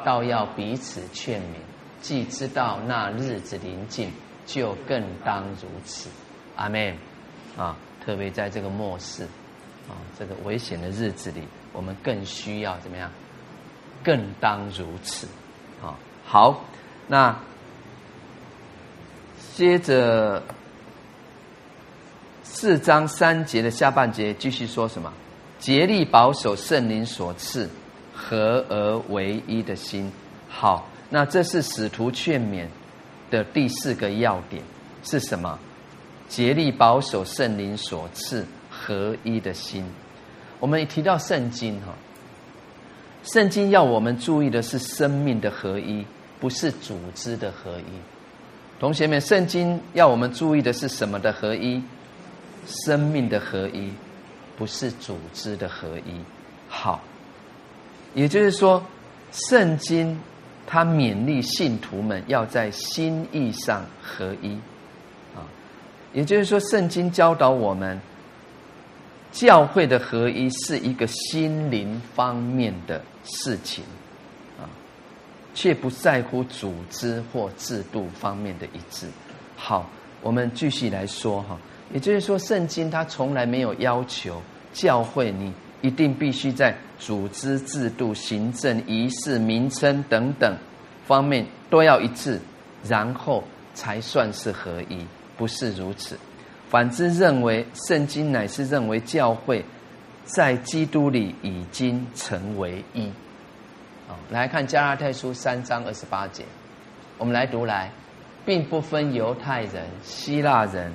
倒要彼此劝勉。既知道那日子临近，就更当如此。阿门。啊。特别在这个末世，啊，这个危险的日子里，我们更需要怎么样？更当如此，啊，好，那接着四章三节的下半节继续说什么？竭力保守圣灵所赐合而为一的心。好，那这是使徒劝勉的第四个要点是什么？竭力保守圣灵所赐合一的心。我们一提到圣经哈，圣经要我们注意的是生命的合一，不是组织的合一。同学们，圣经要我们注意的是什么的合一？生命的合一，不是组织的合一。好，也就是说，圣经它勉励信徒们要在心意上合一。也就是说，圣经教导我们，教会的合一是一个心灵方面的事情，啊，却不在乎组织或制度方面的一致。好，我们继续来说哈。也就是说，圣经它从来没有要求教会你一定必须在组织、制度、行政、仪式、名称等等方面都要一致，然后才算是合一。不是如此，反之，认为圣经乃是认为教会在基督里已经成为一。啊，来看加拉太书三章二十八节，我们来读来，并不分犹太人、希腊人，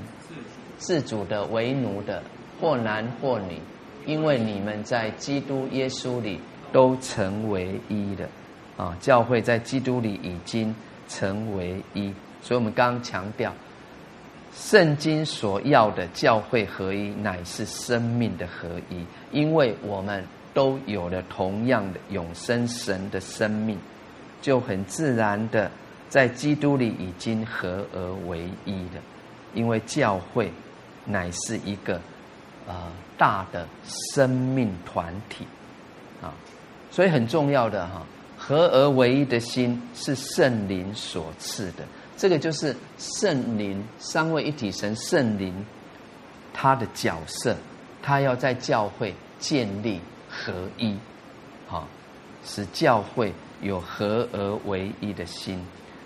自主的、为奴的，或男或女，因为你们在基督耶稣里都成为一的。啊，教会在基督里已经成为一，所以我们刚刚强调。圣经所要的教会合一，乃是生命的合一，因为我们都有了同样的永生神的生命，就很自然的在基督里已经合而为一了。因为教会乃是一个呃大的生命团体啊，所以很重要的哈，合而为一的心是圣灵所赐的。这个就是圣灵三位一体神圣灵，他的角色，他要在教会建立合一，好，使教会有合而为一的心。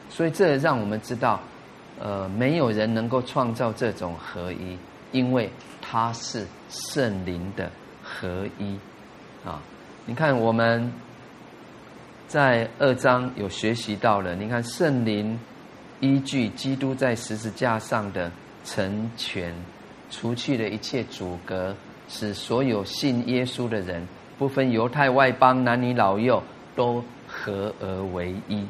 所以这让我们知道，呃，没有人能够创造这种合一，因为他是圣灵的合一啊。你看我们在二章有学习到了，你看圣灵。依据基督在十字架上的成全，除去了一切阻隔，使所有信耶稣的人，不分犹太外邦、男女老幼，都合而为一。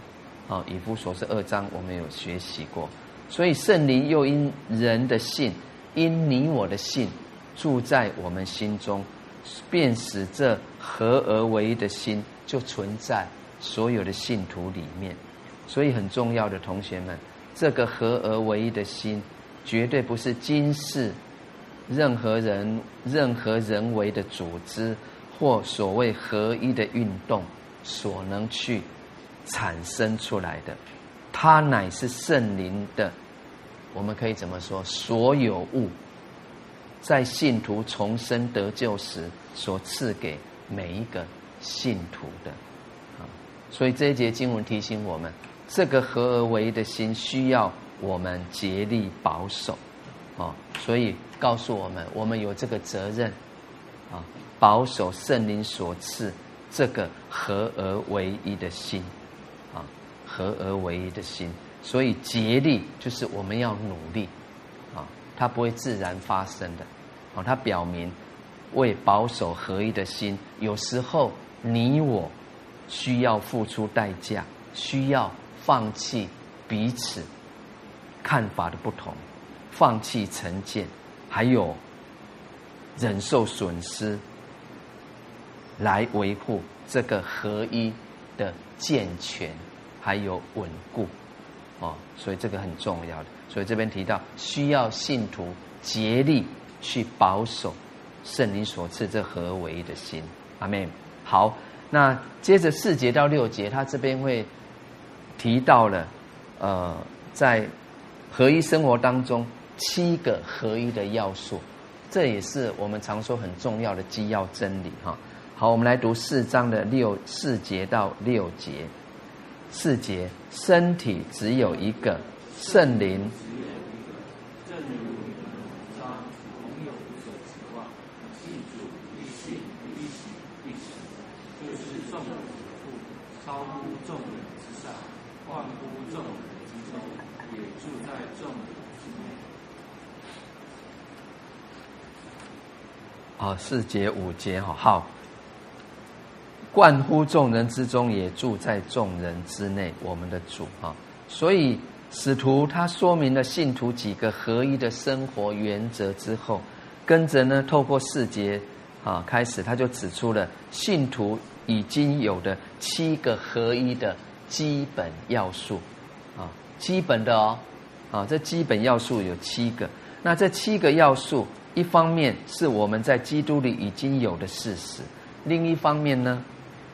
啊，以弗所书二章我们有学习过。所以圣灵又因人的信，因你我的信，住在我们心中，便使这合而为一的心就存在所有的信徒里面。所以很重要的同学们，这个合而为一的心，绝对不是今世任何人、任何人为的组织或所谓合一的运动所能去产生出来的。它乃是圣灵的，我们可以怎么说？所有物在信徒重生得救时所赐给每一个信徒的。啊，所以这一节经文提醒我们。这个合而为一的心，需要我们竭力保守。哦，所以告诉我们，我们有这个责任啊，保守圣灵所赐这个合而为一的心啊，合而为一的心。所以竭力就是我们要努力啊，它不会自然发生的啊，它表明为保守合一的心，有时候你我需要付出代价，需要放弃彼此看法的不同。放弃成见，还有忍受损失，来维护这个合一的健全，还有稳固，哦，所以这个很重要的。所以这边提到，需要信徒竭力去保守圣灵所赐这合而为一的心。阿门。好，那接着四节到六节，他这边会提到了，呃，在合一生活当中。七个合一的要素，这也是我们常说很重要的基要真理哈。好，我们来读四章的六四节到六节。四节，身体只有一个，圣灵。众啊，四节五节哈，好，贯乎众人之中，也住在众人之内，我们的主哈。所以使徒他说明了信徒几个合一的生活原则之后，跟着呢，透过四节啊开始，他就指出了信徒已经有的七个合一的基本要素啊，基本的哦，啊，这基本要素有七个，那这七个要素。一方面是我们在基督里已经有的事实，另一方面呢，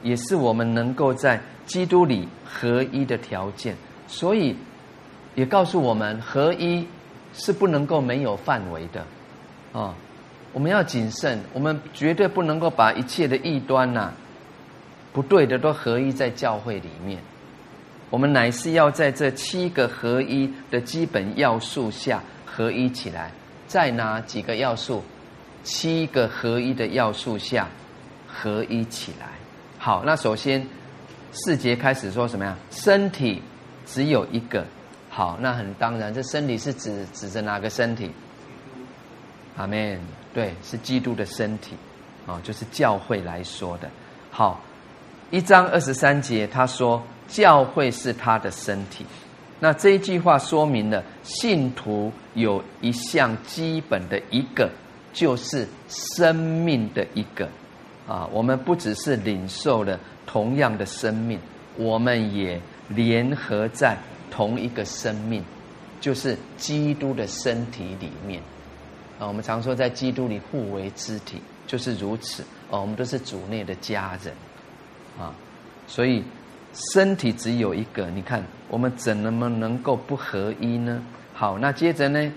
也是我们能够在基督里合一的条件。所以，也告诉我们，合一是不能够没有范围的，啊，我们要谨慎，我们绝对不能够把一切的异端呐、不对的都合一在教会里面。我们乃是要在这七个合一的基本要素下合一起来。在哪几个要素？七个合一的要素下，合一起来。好，那首先四节开始说什么呀？身体只有一个。好，那很当然，这身体是指指着哪个身体？阿门。对，是基督的身体啊，就是教会来说的。好，一章二十三节他说，教会是他的身体。那这一句话说明了信徒有一项基本的一个，就是生命的一个啊。我们不只是领受了同样的生命，我们也联合在同一个生命，就是基督的身体里面啊。我们常说在基督里互为肢体，就是如此啊。我们都是主内的家人啊，所以。身体只有一个，你看我们怎么能够不合一呢？好，那接着呢，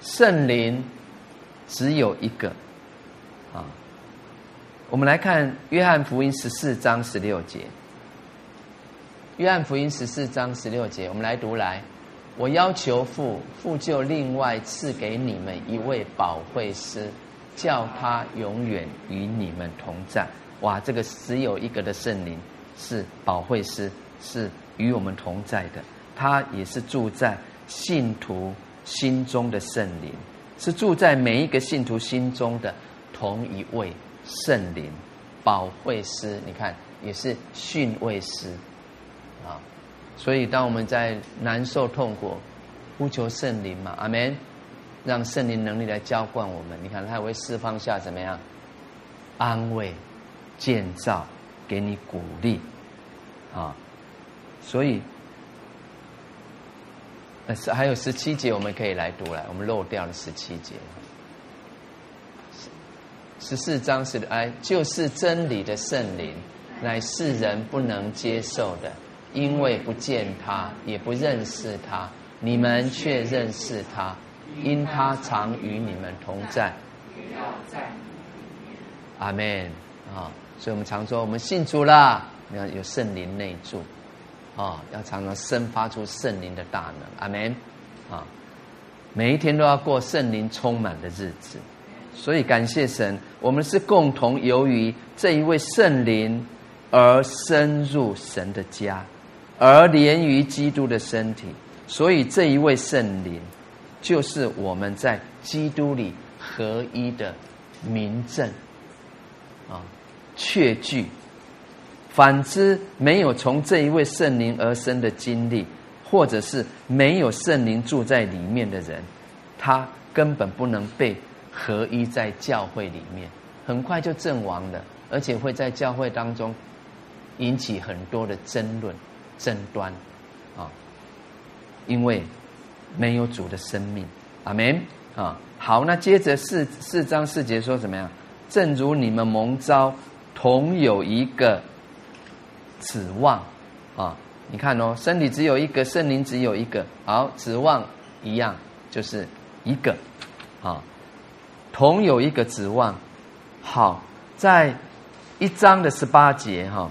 圣灵只有一个，啊，我们来看约翰福音十四章十六节。约翰福音十四章十六节，我们来读来。我要求父，父就另外赐给你们一位保惠师，叫他永远与你们同在。哇，这个只有一个的圣灵。是保惠师，是与我们同在的。他也是住在信徒心中的圣灵，是住在每一个信徒心中的同一位圣灵。保惠师，你看也是训慰师啊。所以当我们在难受痛苦，呼求圣灵嘛，阿门，让圣灵能力来浇灌我们。你看他还会释放下怎么样？安慰、建造。给你鼓励，啊，所以，呃，还有十七节我们可以来读来，我们漏掉了十七节。十四章是哎，就是真理的圣灵，乃世人不能接受的，因为不见他，也不认识他，你们却认识他，因他常与你们同在。阿门啊。所以我们常说，我们信主了，你要有圣灵内住，啊，要常常生发出圣灵的大能，阿门，啊，每一天都要过圣灵充满的日子。所以感谢神，我们是共同由于这一位圣灵而深入神的家，而连于基督的身体。所以这一位圣灵，就是我们在基督里合一的明证，确据。反之，没有从这一位圣灵而生的经历，或者是没有圣灵住在里面的人，他根本不能被合一在教会里面，很快就阵亡了，而且会在教会当中引起很多的争论、争端啊，因为没有主的生命。阿门啊！好，那接着四四章四节说怎么样？正如你们蒙召，同有一个。指望，啊，你看哦，身体只有一个，圣灵只有一个，好，指望一样，就是一个，啊，同有一个指望。好，在一章的十八节哈，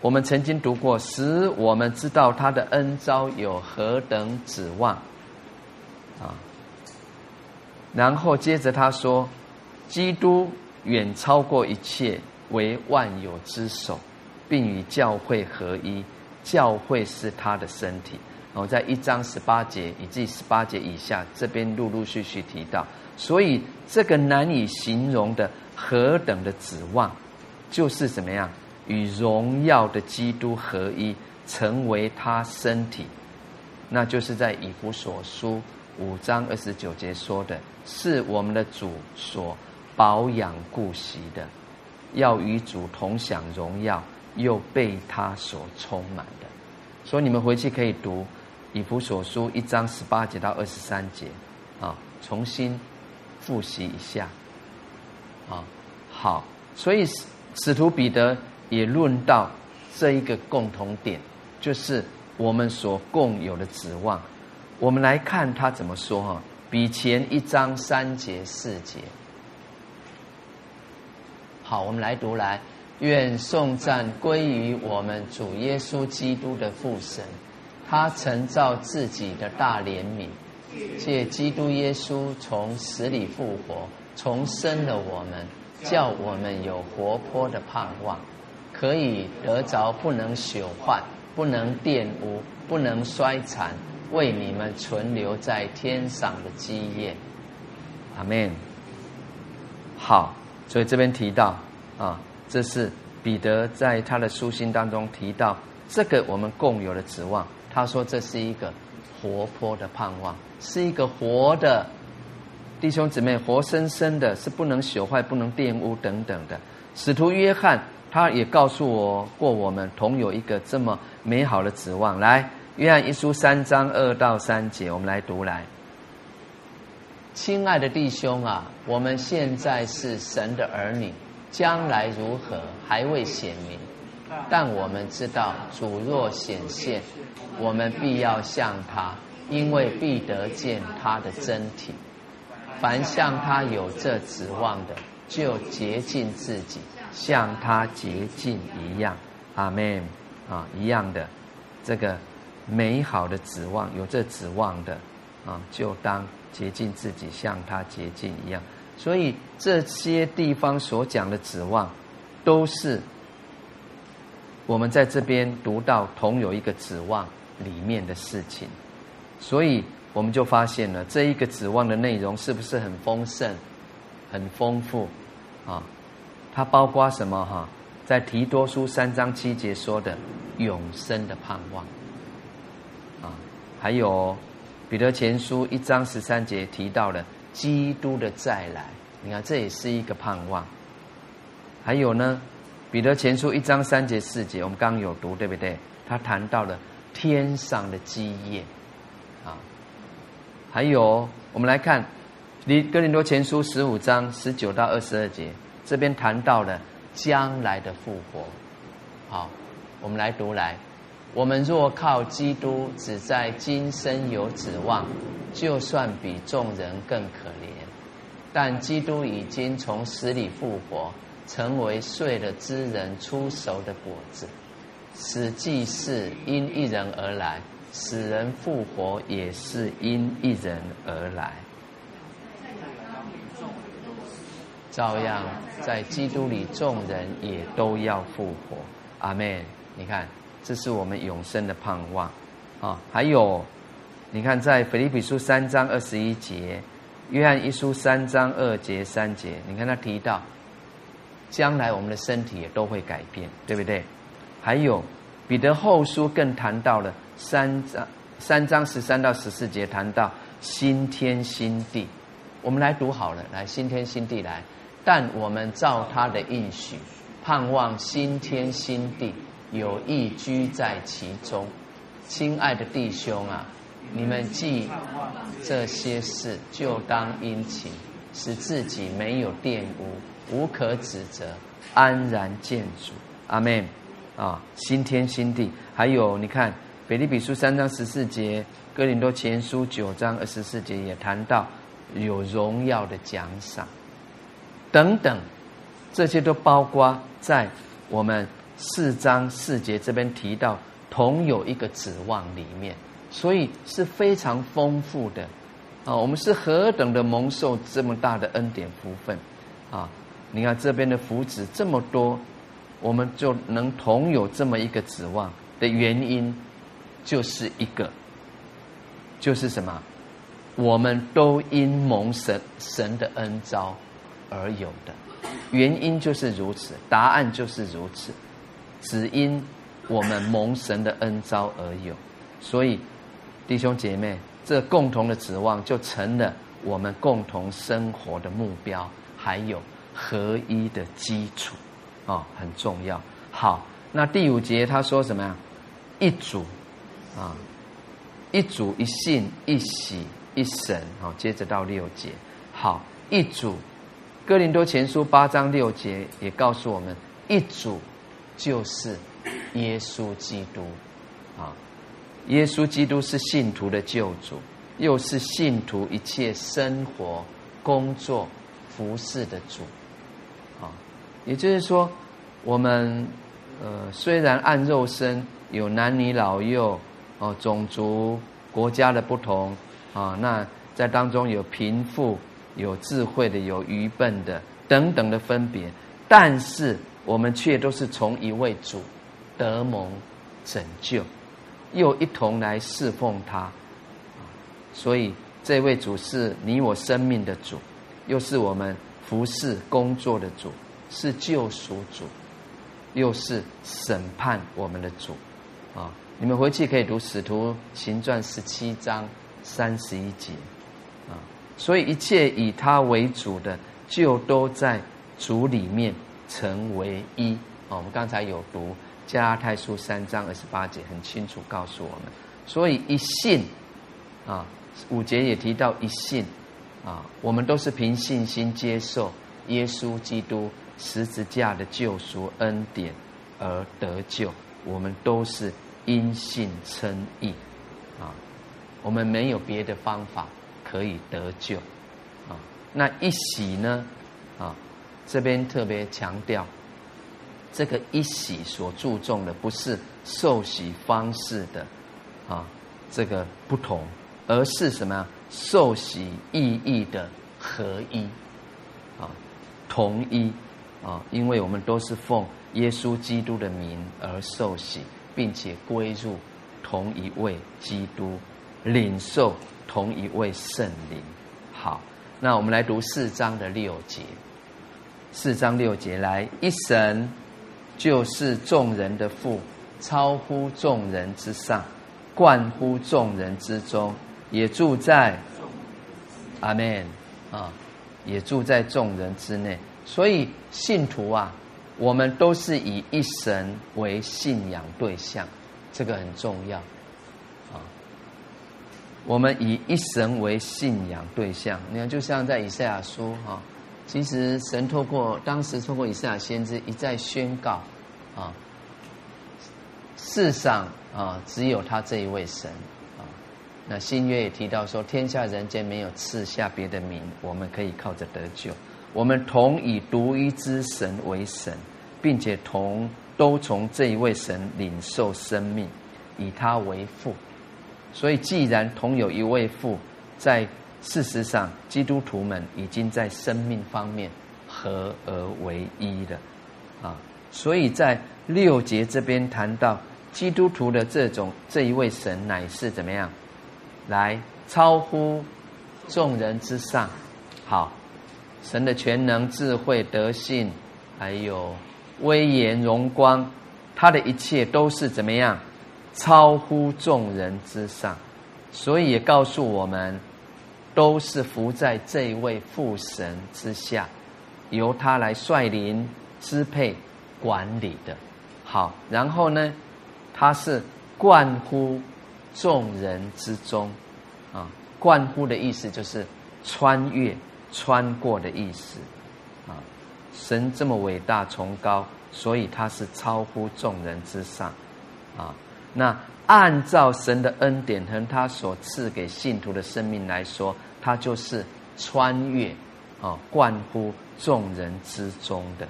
我们曾经读过，使我们知道他的恩招有何等指望，啊，然后接着他说，基督远超过一切，为万有之首。并与教会合一，教会是他的身体。然后在一章十八节以及十八节以下，这边陆陆续续提到，所以这个难以形容的何等的指望，就是怎么样与荣耀的基督合一，成为他身体。那就是在以弗所书五章二十九节说的，是我们的主所保养顾惜的，要与主同享荣耀。又被他所充满的，所以你们回去可以读以弗所书一章十八节到二十三节，啊，重新复习一下，啊，好，所以使徒彼得也论到这一个共同点，就是我们所共有的指望。我们来看他怎么说哈，比前一章三节四节，好，我们来读来。愿颂赞归于我们主耶稣基督的父神，他曾造自己的大怜悯，借基督耶稣从死里复活，重生了我们，叫我们有活泼的盼望，可以得着不能朽坏、不能玷污、不能衰残，为你们存留在天上的基业。阿门。好，所以这边提到啊。这是彼得在他的书信当中提到这个我们共有的指望。他说这是一个活泼的盼望，是一个活的弟兄姊妹，活生生的，是不能朽坏、不能玷污等等的。使徒约翰他也告诉我过，我们同有一个这么美好的指望。来，约翰一书三章二到三节，我们来读来。亲爱的弟兄啊，我们现在是神的儿女。将来如何还未显明，但我们知道主若显现，我们必要向他，因为必得见他的真体。凡向他有这指望的，就洁净自己，像他洁净一样。阿门啊，一样的这个美好的指望，有这指望的啊，就当洁净自己，像他洁净一样。所以这些地方所讲的指望，都是我们在这边读到同有一个指望里面的事情，所以我们就发现了这一个指望的内容是不是很丰盛、很丰富啊？它包括什么？哈，在提多书三章七节说的永生的盼望啊，还有彼得前书一章十三节提到了。基督的再来，你看这也是一个盼望。还有呢，彼得前书一章三节四节，我们刚刚有读，对不对？他谈到了天上的基业啊。还有，我们来看《哥林多前书》十五章十九到二十二节，这边谈到了将来的复活。好，我们来读来。我们若靠基督，只在今生有指望，就算比众人更可怜。但基督已经从死里复活，成为睡了之人出熟的果子。死既是因一人而来，使人复活也是因一人而来。照样在基督里，众人也都要复活。阿门。你看，这是我们永生的盼望啊！还有，你看，在腓立比书三章二十一节，约翰一书三章二节三节，你看他提到，将来我们的身体也都会改变，对不对？还有，彼得后书更谈到了三章三章十三到十四节，谈到新天新地。我们来读好了，来新天新地来。但我们照他的应许，盼望新天新地，有意居在其中。亲爱的弟兄啊，你们记这些事，就当殷勤，使自己没有玷污，无可指责，安然见主。阿门。啊，新天新地，还有你看，腓立比书三章十四节，哥林多前书九章二十四节也谈到有荣耀的奖赏。等等，这些都包括在我们四章四节这边提到，同有一个指望里面，所以是非常丰富的啊！我们是何等的蒙受这么大的恩典福分啊！你看这边的福祉这么多，我们就能同有这么一个指望的原因，就是一个，就是什么？我们都因蒙神神的恩召。而有的原因就是如此，答案就是如此，只因我们蒙神的恩召而有，所以弟兄姐妹，这共同的指望就成了我们共同生活的目标，还有合一的基础啊、哦，很重要。好，那第五节他说什么呀？一主啊，一主一信一喜一神啊、哦，接着到六节，好，一主。哥林多前书八章六节也告诉我们，一主就是耶稣基督啊，耶稣基督是信徒的救主，又是信徒一切生活、工作、服侍的主啊。也就是说，我们呃虽然按肉身有男女老幼哦，种族、国家的不同啊，那在当中有贫富。有智慧的，有愚笨的，等等的分别，但是我们却都是从一位主得蒙拯救，又一同来侍奉他。所以这位主是你我生命的主，又是我们服侍工作的主，是救赎主，又是审判我们的主。啊，你们回去可以读《使徒行传》十七章三十一节。啊所以一切以他为主的，就都在主里面成为一啊。我们刚才有读加太书三章二十八节，很清楚告诉我们。所以一信啊，五节也提到一信啊，我们都是凭信心接受耶稣基督十字架的救赎恩典而得救。我们都是因信称义啊，我们没有别的方法。可以得救，啊，那一喜呢？啊，这边特别强调，这个一洗所注重的不是受洗方式的啊，这个不同，而是什么？受洗意义的合一，啊，同一，啊，因为我们都是奉耶稣基督的名而受洗，并且归入同一位基督，领受。同一位圣灵，好，那我们来读四章的六节。四章六节来，一神就是众人的父，超乎众人之上，贯乎众人之中，也住在阿门啊，也住在众人之内。所以信徒啊，我们都是以一神为信仰对象，这个很重要啊。我们以一神为信仰对象，你看，就像在以赛亚书哈，其实神透过当时透过以赛亚先知一再宣告啊，世上啊只有他这一位神啊。那新约也提到说，天下人间没有赐下别的名，我们可以靠着得救。我们同以独一之神为神，并且同都从这一位神领受生命，以他为父。所以既然同有一位父，在事实上，基督徒们已经在生命方面合而为一了，啊，所以在六节这边谈到基督徒的这种这一位神乃是怎么样，来超乎众人之上，好，神的全能、智慧、德性，还有威严、荣光，他的一切都是怎么样，超乎众人之上，所以也告诉我们。都是服在这位父神之下，由他来率领、支配、管理的。好，然后呢，他是贯乎众人之中，啊，贯乎的意思就是穿越、穿过的意思，啊，神这么伟大崇高，所以他是超乎众人之上，啊，那。按照神的恩典和他所赐给信徒的生命来说，他就是穿越啊，贯乎众人之中的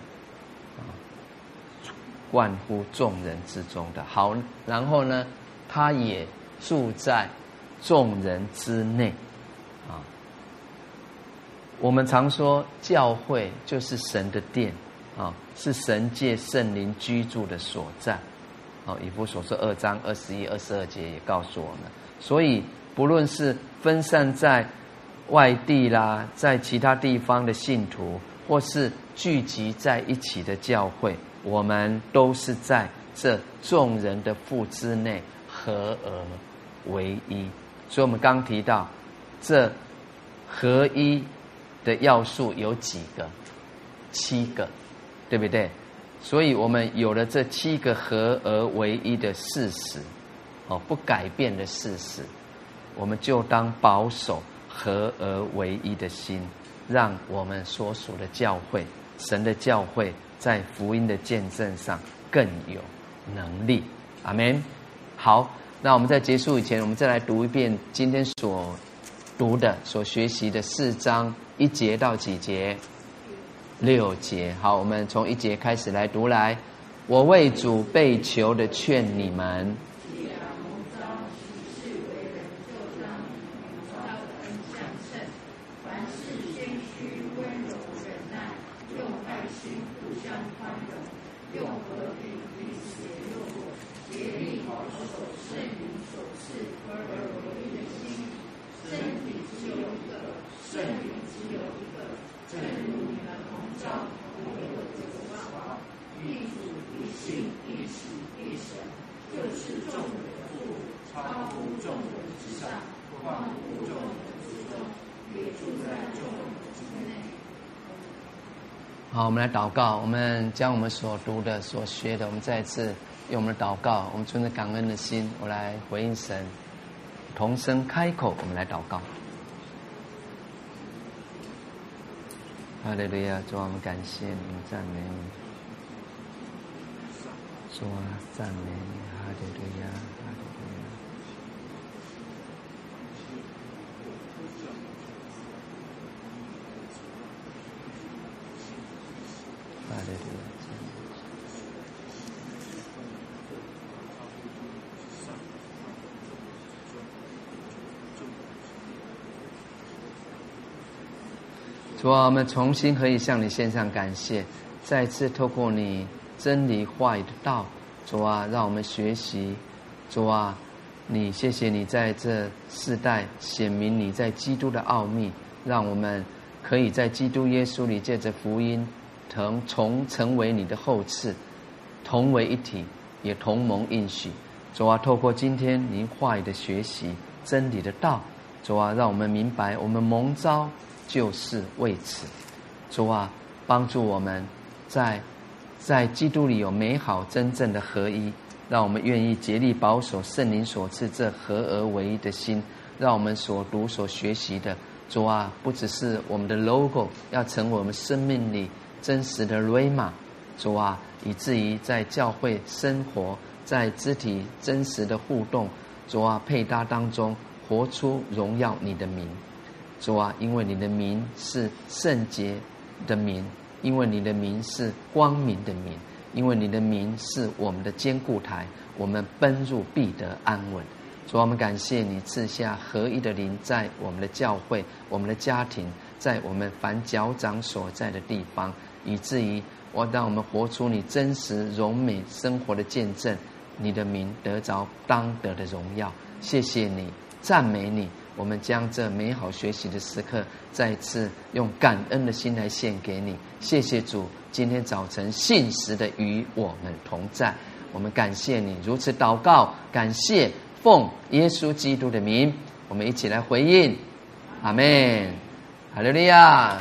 啊，贯乎众人之中的。好，然后呢，他也住在众人之内啊。我们常说教会就是神的殿啊，是神借圣灵居住的所在。哦，以弗所书二章二十一、二十二节也告诉我们，所以不论是分散在外地啦，在其他地方的信徒，或是聚集在一起的教会，我们都是在这众人的父之内合而为一。所以，我们刚提到这合一的要素有几个？七个，对不对？所以我们有了这七个合而为一的事实，哦，不改变的事实，我们就当保守合而为一的心，让我们所属的教会、神的教会，在福音的见证上更有能力。阿门。好，那我们在结束以前，我们再来读一遍今天所读的、所学习的四章一节到几节。六节，好，我们从一节开始来读来。我为主被求的劝你们。好，我们来祷告。我们将我们所读的、所学的，我们再一次用我们的祷告，我们存着感恩的心，我来回应神。同声开口，我们来祷告。哈利路亚，主啊，我们感谢你，赞美你。主啊，赞美你，哈利路亚。主啊，我们重新可以向你献上感谢，再次透过你真理话语的道，主啊，让我们学习。主啊，你谢谢你在这世代显明你在基督的奥秘，让我们可以在基督耶稣里借着福音，同从成为你的后嗣，同为一体，也同盟应许。主啊，透过今天您话语的学习，真理的道，主啊，让我们明白我们蒙召。就是为此，主啊，帮助我们在在基督里有美好真正的合一，让我们愿意竭力保守圣灵所赐这合而为一的心，让我们所读所学习的，主啊，不只是我们的 logo，要成为我们生命里真实的 rama 主啊，以至于在教会生活，在肢体真实的互动，主啊，配搭当中活出荣耀你的名。主啊，因为你的名是圣洁的名，因为你的名是光明的名，因为你的名是我们的坚固台，我们奔入必得安稳。主，我们感谢你赐下合一的灵，在我们的教会、我们的家庭，在我们凡脚掌所在的地方，以至于我让我们活出你真实荣美生活的见证，你的名得着当得的荣耀。谢谢你，赞美你。我们将这美好学习的时刻，再次用感恩的心来献给你。谢谢主，今天早晨信实的与我们同在。我们感谢你如此祷告，感谢奉耶稣基督的名，我们一起来回应，阿门，哈利利亚。